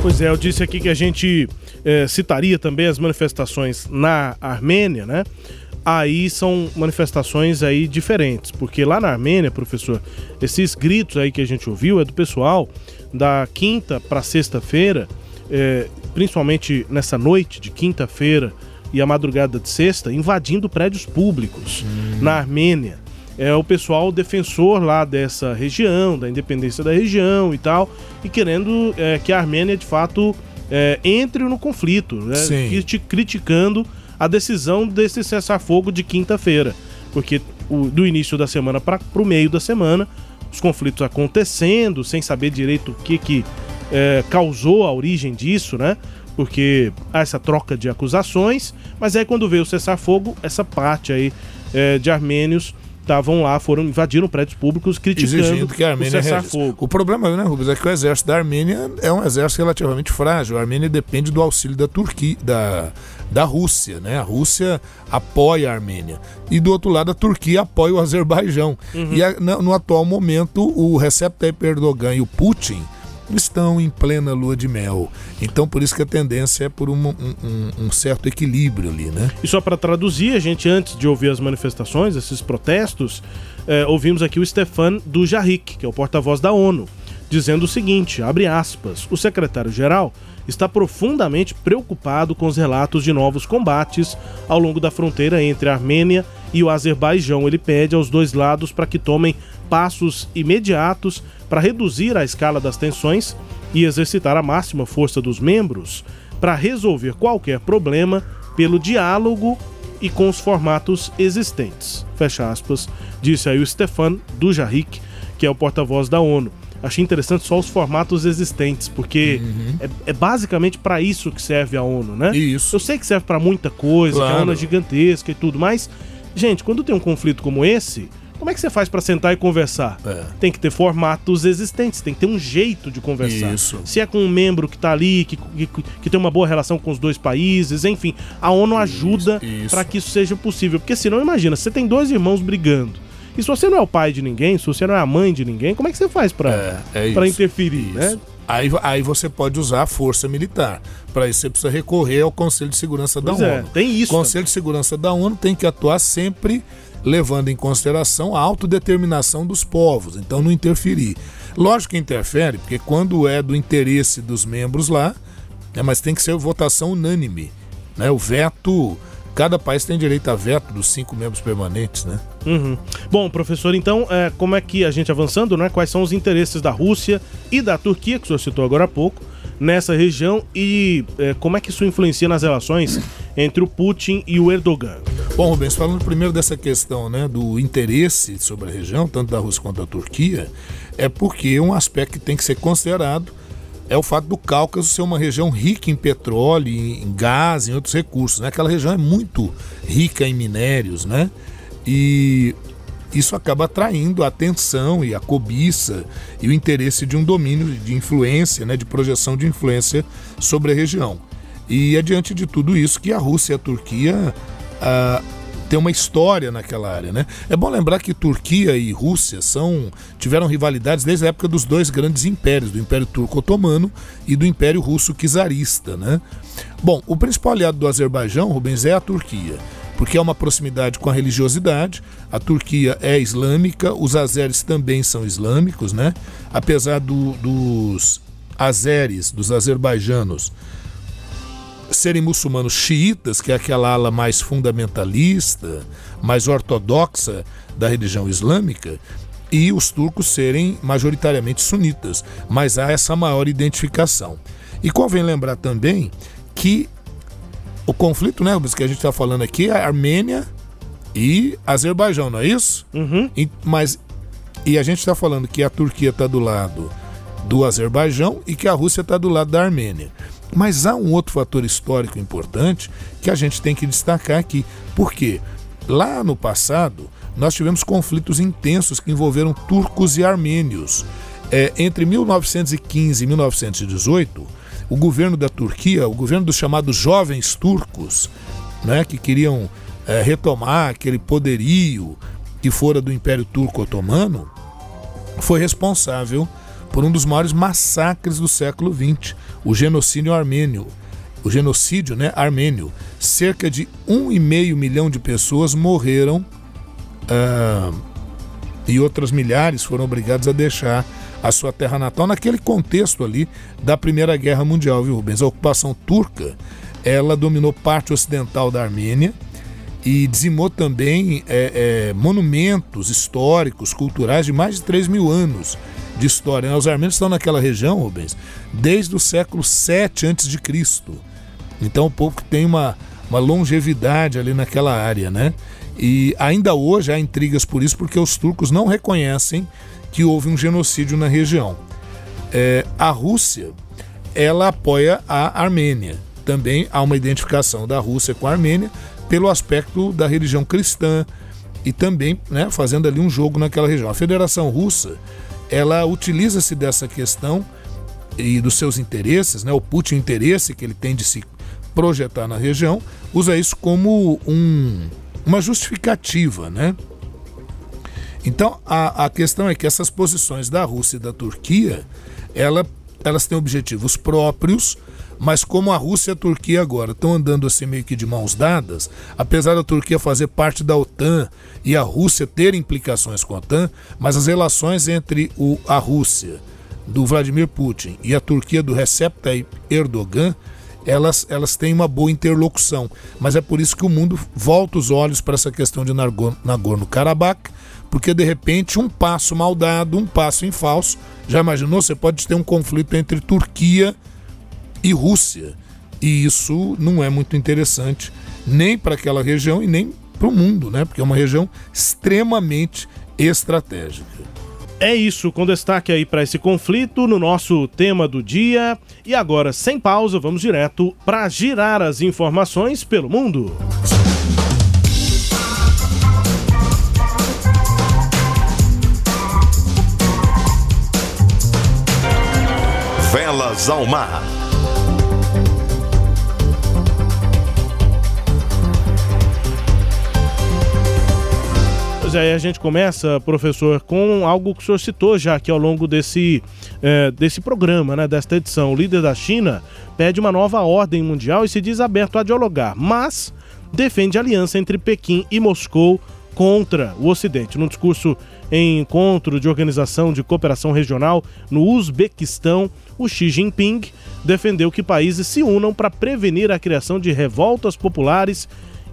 Pois é, eu disse aqui que a gente eh, citaria também as manifestações na Armênia, né? Aí são manifestações aí diferentes, porque lá na Armênia, professor, esses gritos aí que a gente ouviu é do pessoal da quinta para sexta-feira, eh, principalmente nessa noite de quinta-feira e a madrugada de sexta, invadindo prédios públicos na Armênia. É o pessoal defensor lá dessa região, da independência da região e tal, e querendo é, que a Armênia de fato é, entre no conflito, né? Criticando a decisão desse cessar-fogo de quinta-feira, porque o- do início da semana para o meio da semana, os conflitos acontecendo, sem saber direito o que, que é, causou a origem disso, né? Porque há essa troca de acusações, mas aí quando veio o cessar-fogo, essa parte aí é, de armênios estavam lá, foram invadiram prédios públicos criticando exigindo que a o Armênia regisse. cessar-fogo. O problema, né, Rubens, é que o exército da Armênia é um exército relativamente frágil. A Armênia depende do auxílio da Turquia, da, da Rússia, né? A Rússia apoia a Armênia. E do outro lado, a Turquia apoia o Azerbaijão. Uhum. E a- no, no atual momento, o Recep Tayyip Erdogan e o Putin estão em plena lua de mel. Então, por isso que a tendência é por um, um- um- certo equilíbrio ali, né? E só para traduzir, a gente, antes de ouvir as manifestações, esses protestos, eh, ouvimos aqui o Stefan Dujarric, que é o porta-voz da ONU, dizendo o seguinte, abre aspas, o secretário-geral está profundamente preocupado com os relatos de novos combates ao longo da fronteira entre a Armênia e o Azerbaijão. Ele pede aos dois lados para que tomem passos imediatos para reduzir a escala das tensões e exercitar a máxima força dos membros para resolver qualquer problema pelo diálogo e com os formatos existentes. Fecha aspas, disse aí o Stefan Dujarric, que é o porta-voz da ONU. Achei interessante só os formatos existentes, porque é, é basicamente para isso que serve a ONU, né? Isso. Eu sei que serve para muita coisa, que a Claro. ONU é gigantesca e tudo, mas, gente, quando tem um conflito como esse, como é que você faz para sentar e conversar? É. Tem que ter formatos existentes, tem que ter um jeito de conversar. Isso. Se é com um membro que tá ali, que, que, que tem uma boa relação com os dois países, enfim, a ONU ajuda para que isso seja possível. Porque senão, imagina, você tem dois irmãos brigando. E se você não é o pai de ninguém, se você não é a mãe de ninguém, como é que você faz pra É pra isso, interferir, isso. né? Aí, aí você pode usar a força militar. Para isso você precisa recorrer ao Conselho de Segurança Pois da é, ONU. tem isso O Conselho de Segurança da ONU tem que atuar sempre levando em consideração a autodeterminação dos povos, então não interferir. Lógico que interfere, porque quando é do interesse dos membros lá, né, mas tem que ser votação unânime. Né? O veto, cada país tem direito a veto dos cinco membros permanentes, né? Uhum. Bom, professor, então, é, como é que a gente avançando, né? Quais são os interesses da Rússia e da Turquia, que o senhor citou agora há pouco, nessa região e é, como é que isso influencia nas relações entre o Putin e o Erdogan? Bom, Rubens, falando primeiro dessa questão né, do interesse sobre a região, tanto da Rússia quanto da Turquia, é porque um aspecto que tem que ser considerado é o fato do Cáucaso ser uma região rica em petróleo, em gás, em outros recursos. Né? Aquela região é muito rica em minérios, né? E isso acaba atraindo a atenção e a cobiça e o interesse de um domínio de influência, né, de projeção de influência sobre a região. E é diante de tudo isso que a Rússia e a Turquia ah, têm uma história naquela área. Né? É bom lembrar que Turquia e Rússia são, tiveram rivalidades desde a época dos dois grandes impérios, do Império Turco Otomano e do Império Russo Czarista. Né? Bom, o principal aliado do Azerbaijão, Rubens, é a Turquia porque é uma proximidade com a religiosidade. A Turquia é islâmica, os azeres também são islâmicos, né? Apesar do- dos azeres, dos azerbaijanos, serem muçulmanos xiitas, que é aquela ala mais fundamentalista, mais ortodoxa da religião islâmica, e os turcos serem majoritariamente sunitas, mas há essa maior identificação. E convém lembrar também que o conflito, né, que a gente está falando aqui é Armênia e Azerbaijão, não é isso? E, mas e a gente está falando que a Turquia está do lado do Azerbaijão e que a Rússia está do lado da Armênia. Mas há um outro fator histórico importante que a gente tem que destacar aqui. Por quê? Lá no passado, nós tivemos conflitos intensos que envolveram turcos e armênios. É, entre 1915 e 1918, o governo da Turquia, o governo dos chamados jovens turcos, né, que queriam é, retomar aquele poderio que fora do Império Turco Otomano, foi responsável por um dos maiores massacres do século XX, o genocídio armênio. O genocídio né, armênio. Cerca de um e meio milhão de pessoas morreram ah, e outras milhares foram obrigadas a deixar a sua terra natal naquele contexto ali da Primeira Guerra Mundial, viu, Rubens? A ocupação turca, ela dominou parte ocidental da Armênia e dizimou também é, é, monumentos históricos, culturais de mais de 3 mil anos de história. Os armênios estão naquela região, Rubens, desde o século 7 a.C. Então o povo que tem uma, uma longevidade ali naquela área, né? E ainda hoje há intrigas por isso, porque os turcos não reconhecem que houve um genocídio na região. É, a Rússia, ela apoia a Armênia. Também há uma identificação da Rússia com a Armênia pelo aspecto da religião cristã e também né, fazendo ali um jogo naquela região. A Federação Russa, ela utiliza-se dessa questão e dos seus interesses, né, o Putin interesse que ele tem de se projetar na região, usa isso como um, uma justificativa, né? Então a, a questão é que essas posições da Rússia e da Turquia, ela, elas têm objetivos próprios, mas como a Rússia e a Turquia agora estão andando assim meio que de mãos dadas, apesar da Turquia fazer parte da OTAN e a Rússia ter implicações com a OTAN, mas as relações entre o, a Rússia do Vladimir Putin e a Turquia do Recep Tayyip Erdogan elas, elas têm uma boa interlocução. Mas é por isso que o mundo volta os olhos para essa questão de Nagorno-Karabakh, porque de repente um passo mal dado, um passo em falso, já imaginou? Você pode ter um conflito entre Turquia e Rússia. E isso não é muito interessante nem para aquela região e nem para o mundo, né? Porque é uma região extremamente estratégica. É isso, com destaque aí para esse conflito no nosso tema do dia. E agora, sem pausa, vamos direto para girar as informações pelo mundo. Velas ao mar. Pois é, a gente começa, professor, com algo que o senhor citou já aqui ao longo desse, é, desse programa, né, desta edição. O líder da China pede uma nova ordem mundial e se diz aberto a dialogar, mas defende aliança entre Pequim e Moscou contra o Ocidente. No discurso em encontro de organização de cooperação regional no Uzbequistão, o Xi Jinping defendeu que países se unam para prevenir a criação de revoltas populares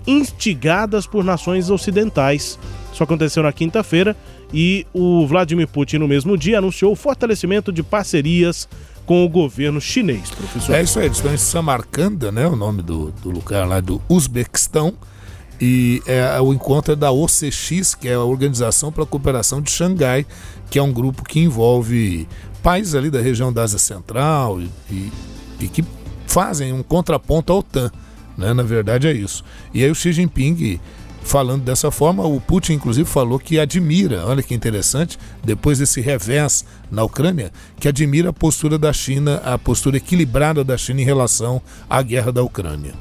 instigadas por nações ocidentais. Isso aconteceu na quinta-feira e o Vladimir Putin, no mesmo dia, anunciou o fortalecimento de parcerias com o governo chinês, professor. É isso aí, estão em Samarcanda, né? O nome do, do lugar lá do Uzbequistão. E é, o encontro é da OCX, que é a Organização para a Cooperação de Xangai, que é um grupo que envolve países ali da região da Ásia Central e, e, e que fazem um contraponto à OTAN. Né? Na verdade é isso. E aí o Xi Jinping falando dessa forma. O Putin, inclusive, falou que admira, olha que interessante, depois desse revés na Ucrânia, que admira a postura da China, a postura equilibrada da China em relação à guerra da Ucrânia.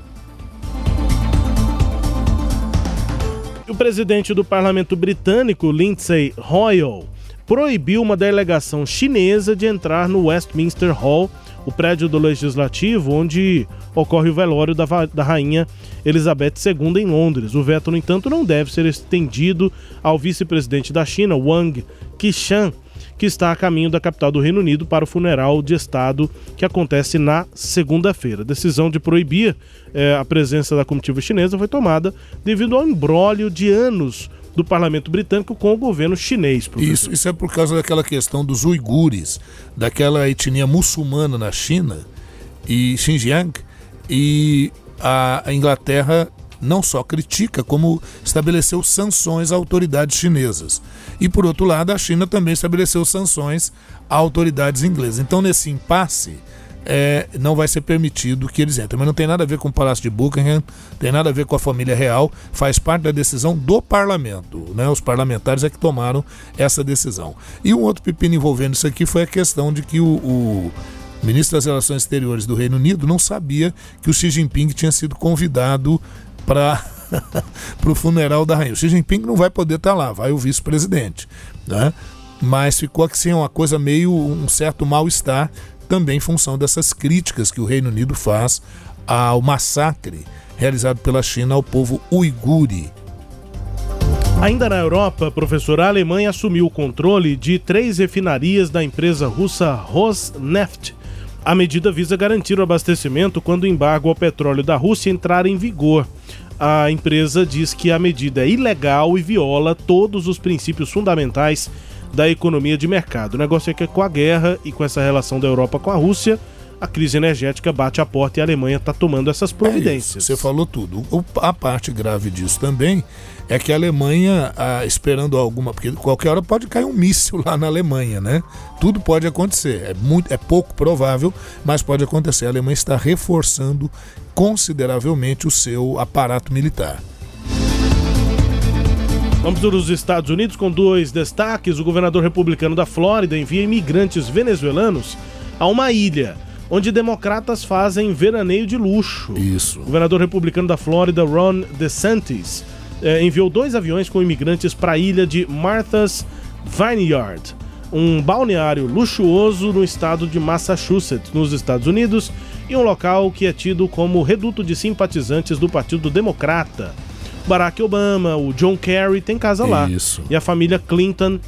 O presidente do parlamento britânico, Lindsay Royal, proibiu uma delegação chinesa de entrar no Westminster Hall o prédio do Legislativo, onde ocorre o velório da, da Rainha Elizabeth II em Londres. O veto, no entanto, não deve ser estendido ao vice-presidente da China, Wang Qishan, que está a caminho da capital do Reino Unido para o funeral de Estado que acontece na segunda-feira. A decisão de proibir eh, a presença da comitiva chinesa foi tomada devido ao embrólio de anos do parlamento britânico com o governo chinês. Isso, isso é por causa daquela questão dos uigures, daquela etnia muçulmana na China e Xinjiang, e a Inglaterra não só critica, como estabeleceu sanções a autoridades chinesas. E por outro lado, a China também estabeleceu sanções a autoridades inglesas. Então, nesse impasse, é, não vai ser permitido que eles entrem. Mas não tem nada a ver com o Palácio de Buckingham, tem nada a ver com a família real, faz parte da decisão do parlamento. Né? Os parlamentares é que tomaram essa decisão. E um outro pepino envolvendo isso aqui foi a questão de que o, o ministro das Relações Exteriores do Reino Unido não sabia que o Xi Jinping tinha sido convidado para para o funeral da rainha. O Xi Jinping não vai poder estar tá lá, vai o vice-presidente, né? Mas ficou assim uma coisa meio um certo mal-estar também em função dessas críticas que o Reino Unido faz ao massacre realizado pela China ao povo uigure. Ainda na Europa, professor, a Alemanha assumiu o controle de três refinarias da empresa russa Rosneft. A medida visa garantir o abastecimento quando o embargo ao petróleo da Rússia entrar em vigor. A empresa diz que a medida é ilegal e viola todos os princípios fundamentais da economia de mercado. O negócio é que com a guerra e com essa relação da Europa com a Rússia, a crise energética bate a porta e a Alemanha está tomando essas providências. É você falou tudo. O, a parte grave disso também é que a Alemanha, ah, esperando alguma. Porque qualquer hora pode cair um míssil lá na Alemanha, né? Tudo pode acontecer. É, muito, é pouco provável, mas pode acontecer. A Alemanha está reforçando consideravelmente o seu aparato militar. Vamos para os Estados Unidos com dois destaques. O governador republicano da Flórida envia imigrantes venezuelanos a uma ilha onde democratas fazem veraneio de luxo. Isso. O governador republicano da Flórida, Ron DeSantis, eh, enviou dois aviões com imigrantes para a ilha de Martha's Vineyard, um balneário luxuoso no estado de Massachusetts, nos Estados Unidos, e um local que é tido como reduto de simpatizantes do Partido Democrata. Barack Obama, o John Kerry tem casa lá. Isso. E a família Clinton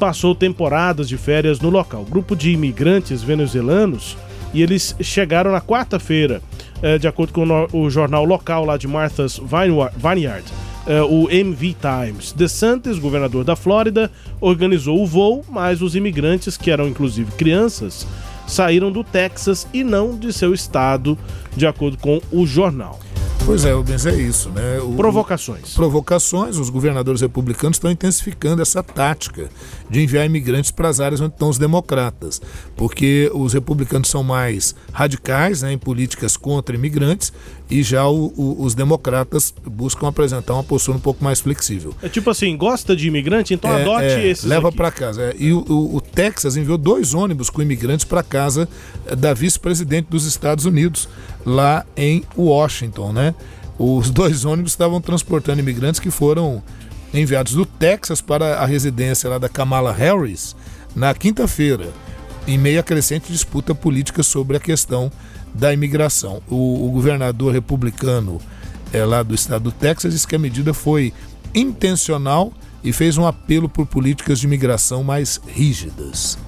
passou temporadas de férias no local. O grupo de imigrantes venezuelanos e eles chegaram na quarta-feira, eh, de acordo com o jornal local lá de Martha's Vineyard, eh, o MV Times. DeSantis, governador da Flórida, organizou o voo, mas os imigrantes, que eram inclusive crianças, saíram do Texas e não de seu estado, de acordo com o jornal. Pois é, Rubens, é isso, né? O, provocações. Provocações, os governadores republicanos estão intensificando essa tática de enviar imigrantes para as áreas onde estão os democratas, porque os republicanos são mais radicais né, em políticas contra imigrantes e já o, o, os democratas buscam apresentar uma postura um pouco mais flexível. É tipo assim, gosta de imigrante, então é, adote é, esses Leva para casa. É. E o, Texas enviou dois ônibus com imigrantes para casa da vice-presidente dos Estados Unidos, lá em Washington, né? Os dois ônibus estavam transportando imigrantes que foram enviados do Texas para a residência lá da Kamala Harris na quinta-feira, em meio à crescente disputa política sobre a questão da imigração. O, o governador republicano é, lá do estado do Texas disse que a medida foi intencional e fez um apelo por políticas de imigração mais rígidas.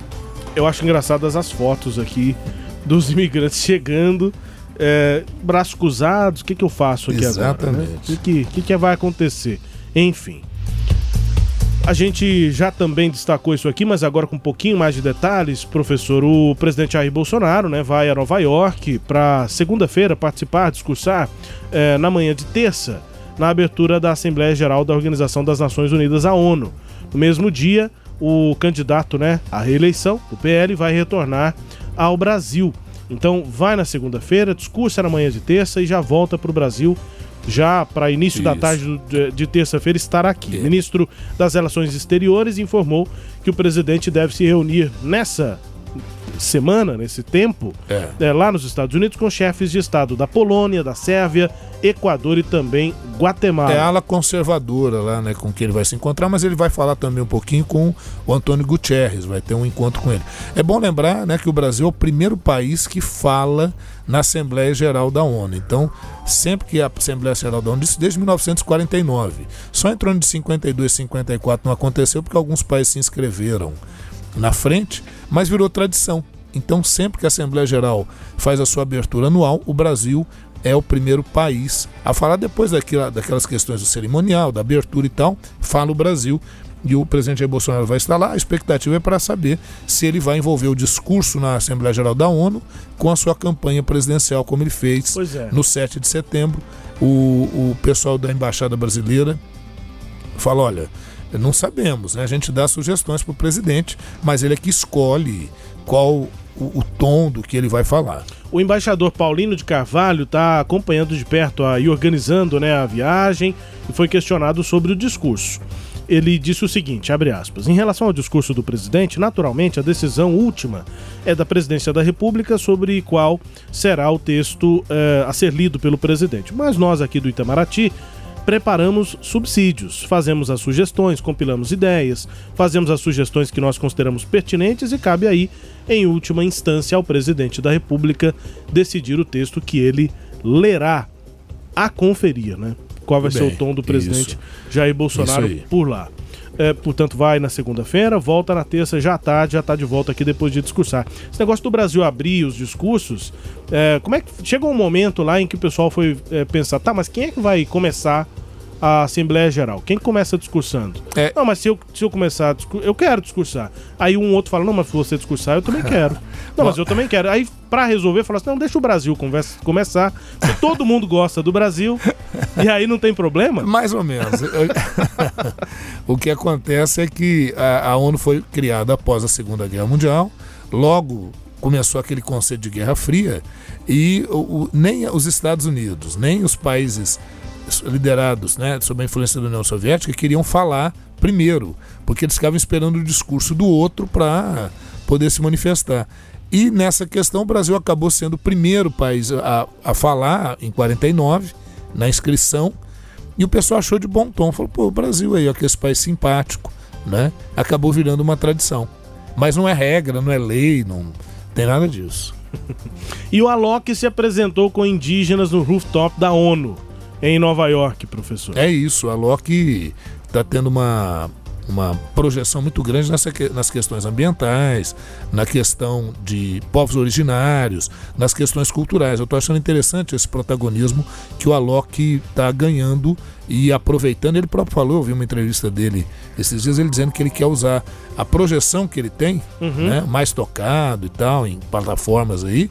Eu acho engraçadas as fotos aqui dos imigrantes chegando é, braços cruzados, o que, que eu faço aqui Exatamente. agora? Né? O que, que, que vai acontecer? Enfim. A gente já também destacou isso aqui, mas agora com um pouquinho mais de detalhes, professor. O presidente Jair Bolsonaro né, vai a Nova York para segunda-feira participar, discursar é, na manhã de terça, na abertura da Assembleia Geral da Organização das Nações Unidas, a ONU. No mesmo dia, o candidato né, à reeleição, o PL, vai retornar ao Brasil. Então vai na segunda-feira, discursa na manhã de terça e já volta para o Brasil já para início Isso. da tarde de, terça-feira estar aqui. É. O ministro das Relações Exteriores informou que o presidente deve se reunir nessa semana, nesse tempo, é. É, lá nos Estados Unidos, com chefes de Estado da Polônia, da Sérvia, Equador e também Guatemala. É a ala conservadora lá, né, com quem ele vai se encontrar, mas ele vai falar também um pouquinho com o Antônio Guterres, vai ter um encontro com ele. É bom lembrar né, que o Brasil é o primeiro país que fala na Assembleia Geral da ONU. Então, sempre que a Assembleia Geral da ONU, isso desde 1949, só entrou de 52 54 não aconteceu porque alguns países se inscreveram na frente, mas virou tradição. Então, sempre que a Assembleia Geral faz a sua abertura anual, o Brasil é o primeiro país a falar depois daquela, daquelas questões do cerimonial, da abertura e tal, fala o Brasil. E o presidente Jair Bolsonaro vai estar lá. A expectativa é para saber se ele vai envolver o discurso na Assembleia Geral da ONU com a sua campanha presidencial, como ele fez é. no 7 de setembro. O, o pessoal da Embaixada Brasileira fala: olha, não sabemos, né? A gente dá sugestões para o presidente, mas ele é que escolhe qual o, o, tom do que ele vai falar. O embaixador Paulino de Carvalho está acompanhando de perto e organizando né, a viagem e foi questionado sobre o discurso. Ele disse o seguinte, abre aspas, em relação ao discurso do presidente, naturalmente a decisão última é da presidência da República sobre qual será o texto eh, a ser lido pelo presidente. Mas nós aqui do Itamaraty preparamos subsídios, fazemos as sugestões, compilamos ideias, fazemos as sugestões que nós consideramos pertinentes e cabe aí, em última instância, ao presidente da República decidir o texto que ele lerá a conferir, né? Qual vai Bem, ser o tom do presidente isso. Jair Bolsonaro por lá. É, portanto, vai na segunda-feira, volta na terça já à tarde, já tá de volta aqui depois de discursar. Esse negócio do Brasil abrir os discursos, é, como é que chegou um momento lá em que o pessoal foi é, pensar, tá, mas quem é que vai começar a Assembleia Geral? Quem começa discursando? É. Não, mas se eu, se eu começar a discursar, eu quero discursar. Aí um outro fala, não, mas se você discursar, eu também quero. Não, mas eu também quero. Aí, pra resolver, fala assim, não, deixa o Brasil conversa, começar. Se todo mundo gosta do Brasil, e aí não tem problema? Mais ou menos. o que acontece é que a, a ONU foi criada após a Segunda Guerra Mundial, logo começou aquele conceito de Guerra Fria, e o, o- nem os Estados Unidos, nem os países liderados né, sob a influência da União Soviética queriam falar primeiro, porque eles ficavam esperando o discurso do outro para poder se manifestar. E nessa questão, o Brasil acabou sendo o primeiro país a, a falar em 49, na inscrição, e o pessoal achou de bom tom. Falou, pô, o Brasil aí, ó, que esse país simpático, né? Acabou virando uma tradição. Mas não é regra, não é lei, não tem nada disso. E o Alok se apresentou com indígenas no rooftop da ONU, em Nova York, professor. É isso, a Loki está tendo uma, uma projeção muito grande nessa, nas questões ambientais, na questão de povos originários, nas questões culturais. Eu estou achando interessante esse protagonismo que o Alok está ganhando e aproveitando. Ele próprio falou, eu vi uma entrevista dele esses dias, ele dizendo que ele quer usar a projeção que ele tem, né, mais tocado e tal, em plataformas aí,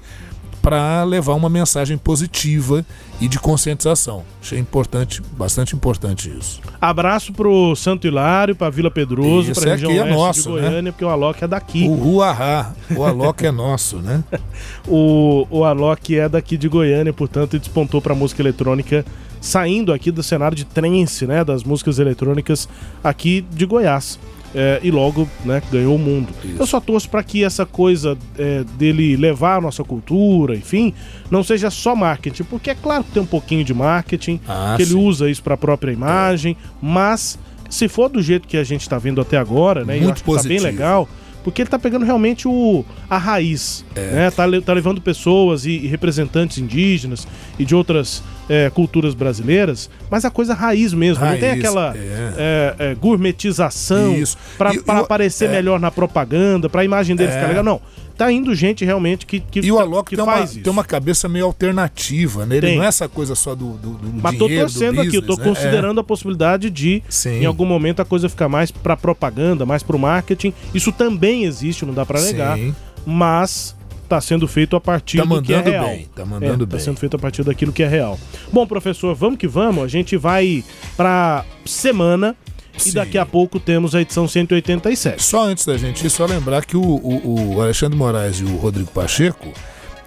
para levar uma mensagem positiva e de conscientização. Achei importante, bastante importante isso. Abraço pro Santo Hilário, pra Vila Pedroso, Isso pra região aqui é nosso, de Goiânia, né? porque o Alok é daqui. O Ruahá, o Alok é nosso, né? O, o Alok é daqui de Goiânia, portanto, despontou pra música eletrônica, saindo aqui do cenário de trance, né? Das músicas eletrônicas aqui de Goiás. É, e logo, né, ganhou o mundo. Eu só torço pra que essa coisa é, dele levar a nossa cultura, enfim, não seja só marketing, porque é claro que tem um pouquinho de marketing, Ah, que ele sim. usa isso pra própria imagem, mas se for do jeito que a gente tá vendo até agora, né, e eu Muito acho que tá bem positivo. legal, porque ele tá pegando realmente o, a raiz, É. né? Tá, tá levando pessoas e, e representantes indígenas e de outras é, culturas brasileiras, mas a coisa raiz mesmo, não tem Raiz, aquela é. é, é, gourmetização o- aparecer melhor na propaganda, pra imagem dele ficar legal. Não, tá indo gente realmente que, que, E o Alok que tem uma, faz isso. tem uma cabeça meio alternativa, né? Ele Tem. não é essa coisa só do, do, do Mas tô dinheiro, torcendo do aqui, eu tô business, né? considerando a possibilidade de, Sim. em algum momento, a coisa ficar mais pra propaganda, mais pro marketing. Isso também existe, não dá pra negar. Sim. Mas tá sendo feito a partir Tá do que é mandando real. bem, tá mandando É, Tá bem. sendo feito a partir daquilo que é real. Bom, professor, vamos que vamos. A gente vai pra semana e Sim. daqui a pouco temos a edição 187. Só antes da gente ir, só lembrar que o, o- o Alexandre Moraes e o Rodrigo Pacheco,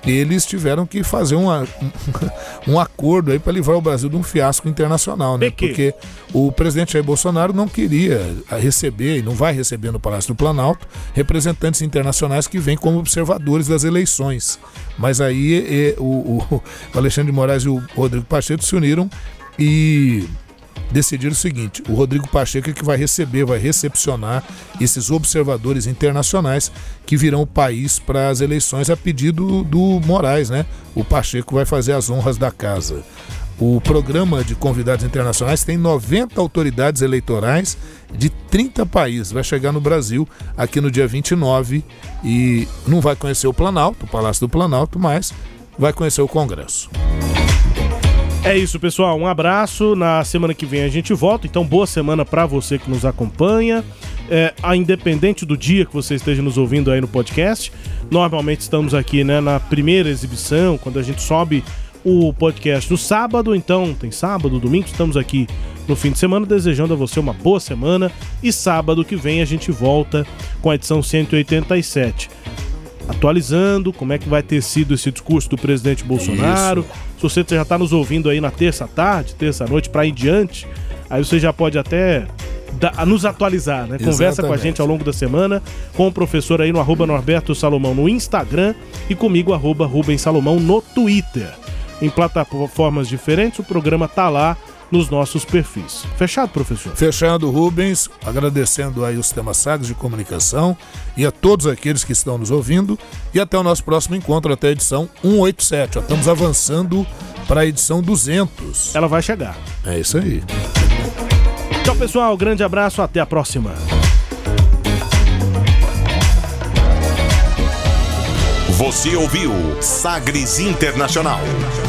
eles tiveram que fazer um, a- um acordo aí para livrar o Brasil de um fiasco internacional, né? Porque o presidente Jair Bolsonaro não queria receber e não vai receber no Palácio do Planalto representantes internacionais que vêm como observadores das eleições. Mas aí e, o, o- o Alexandre de Moraes e o Rodrigo Pacheco se uniram e decidiram o seguinte: o Rodrigo Pacheco é que vai receber, vai recepcionar esses observadores internacionais que virão o país para as eleições a pedido do Moraes, né? O Pacheco vai fazer as honras da casa. O programa de convidados internacionais tem 90 autoridades eleitorais de 30 países. Vai chegar no Brasil aqui no dia 29 e não vai conhecer o Planalto, o Palácio do Planalto, mas vai conhecer o Congresso. É isso, pessoal. Um abraço. Na semana que vem a gente volta. Então, boa semana pra você que nos acompanha. É, a independente do dia que você esteja nos ouvindo aí no podcast. Normalmente estamos aqui né, na primeira exibição, quando a gente sobe o podcast no sábado. Então, tem sábado, domingo, estamos aqui no fim de semana, desejando a você uma boa semana. E sábado que vem a gente volta com a edição 187 atualizando como é que vai ter sido esse discurso do presidente Bolsonaro. Se você já está nos ouvindo aí na terça tarde, terça noite para em diante, aí você já pode até da- nos atualizar, né? Conversa com a Exatamente. gente ao longo da semana, com o professor aí no arroba Norberto Salomão no Instagram e comigo, arroba Rubens Salomão no Twitter. Em plataformas diferentes, o programa tá lá nos nossos perfis. Fechado, professor? Fechando, Rubens, agradecendo aí os temas sagres de comunicação e a todos aqueles que estão nos ouvindo. E até o nosso próximo encontro, até a edição 187. Ó, estamos avançando para a edição 200. Ela vai chegar. É isso aí. Tchau, pessoal. Grande abraço. Até a próxima. Você ouviu Sagres Internacional.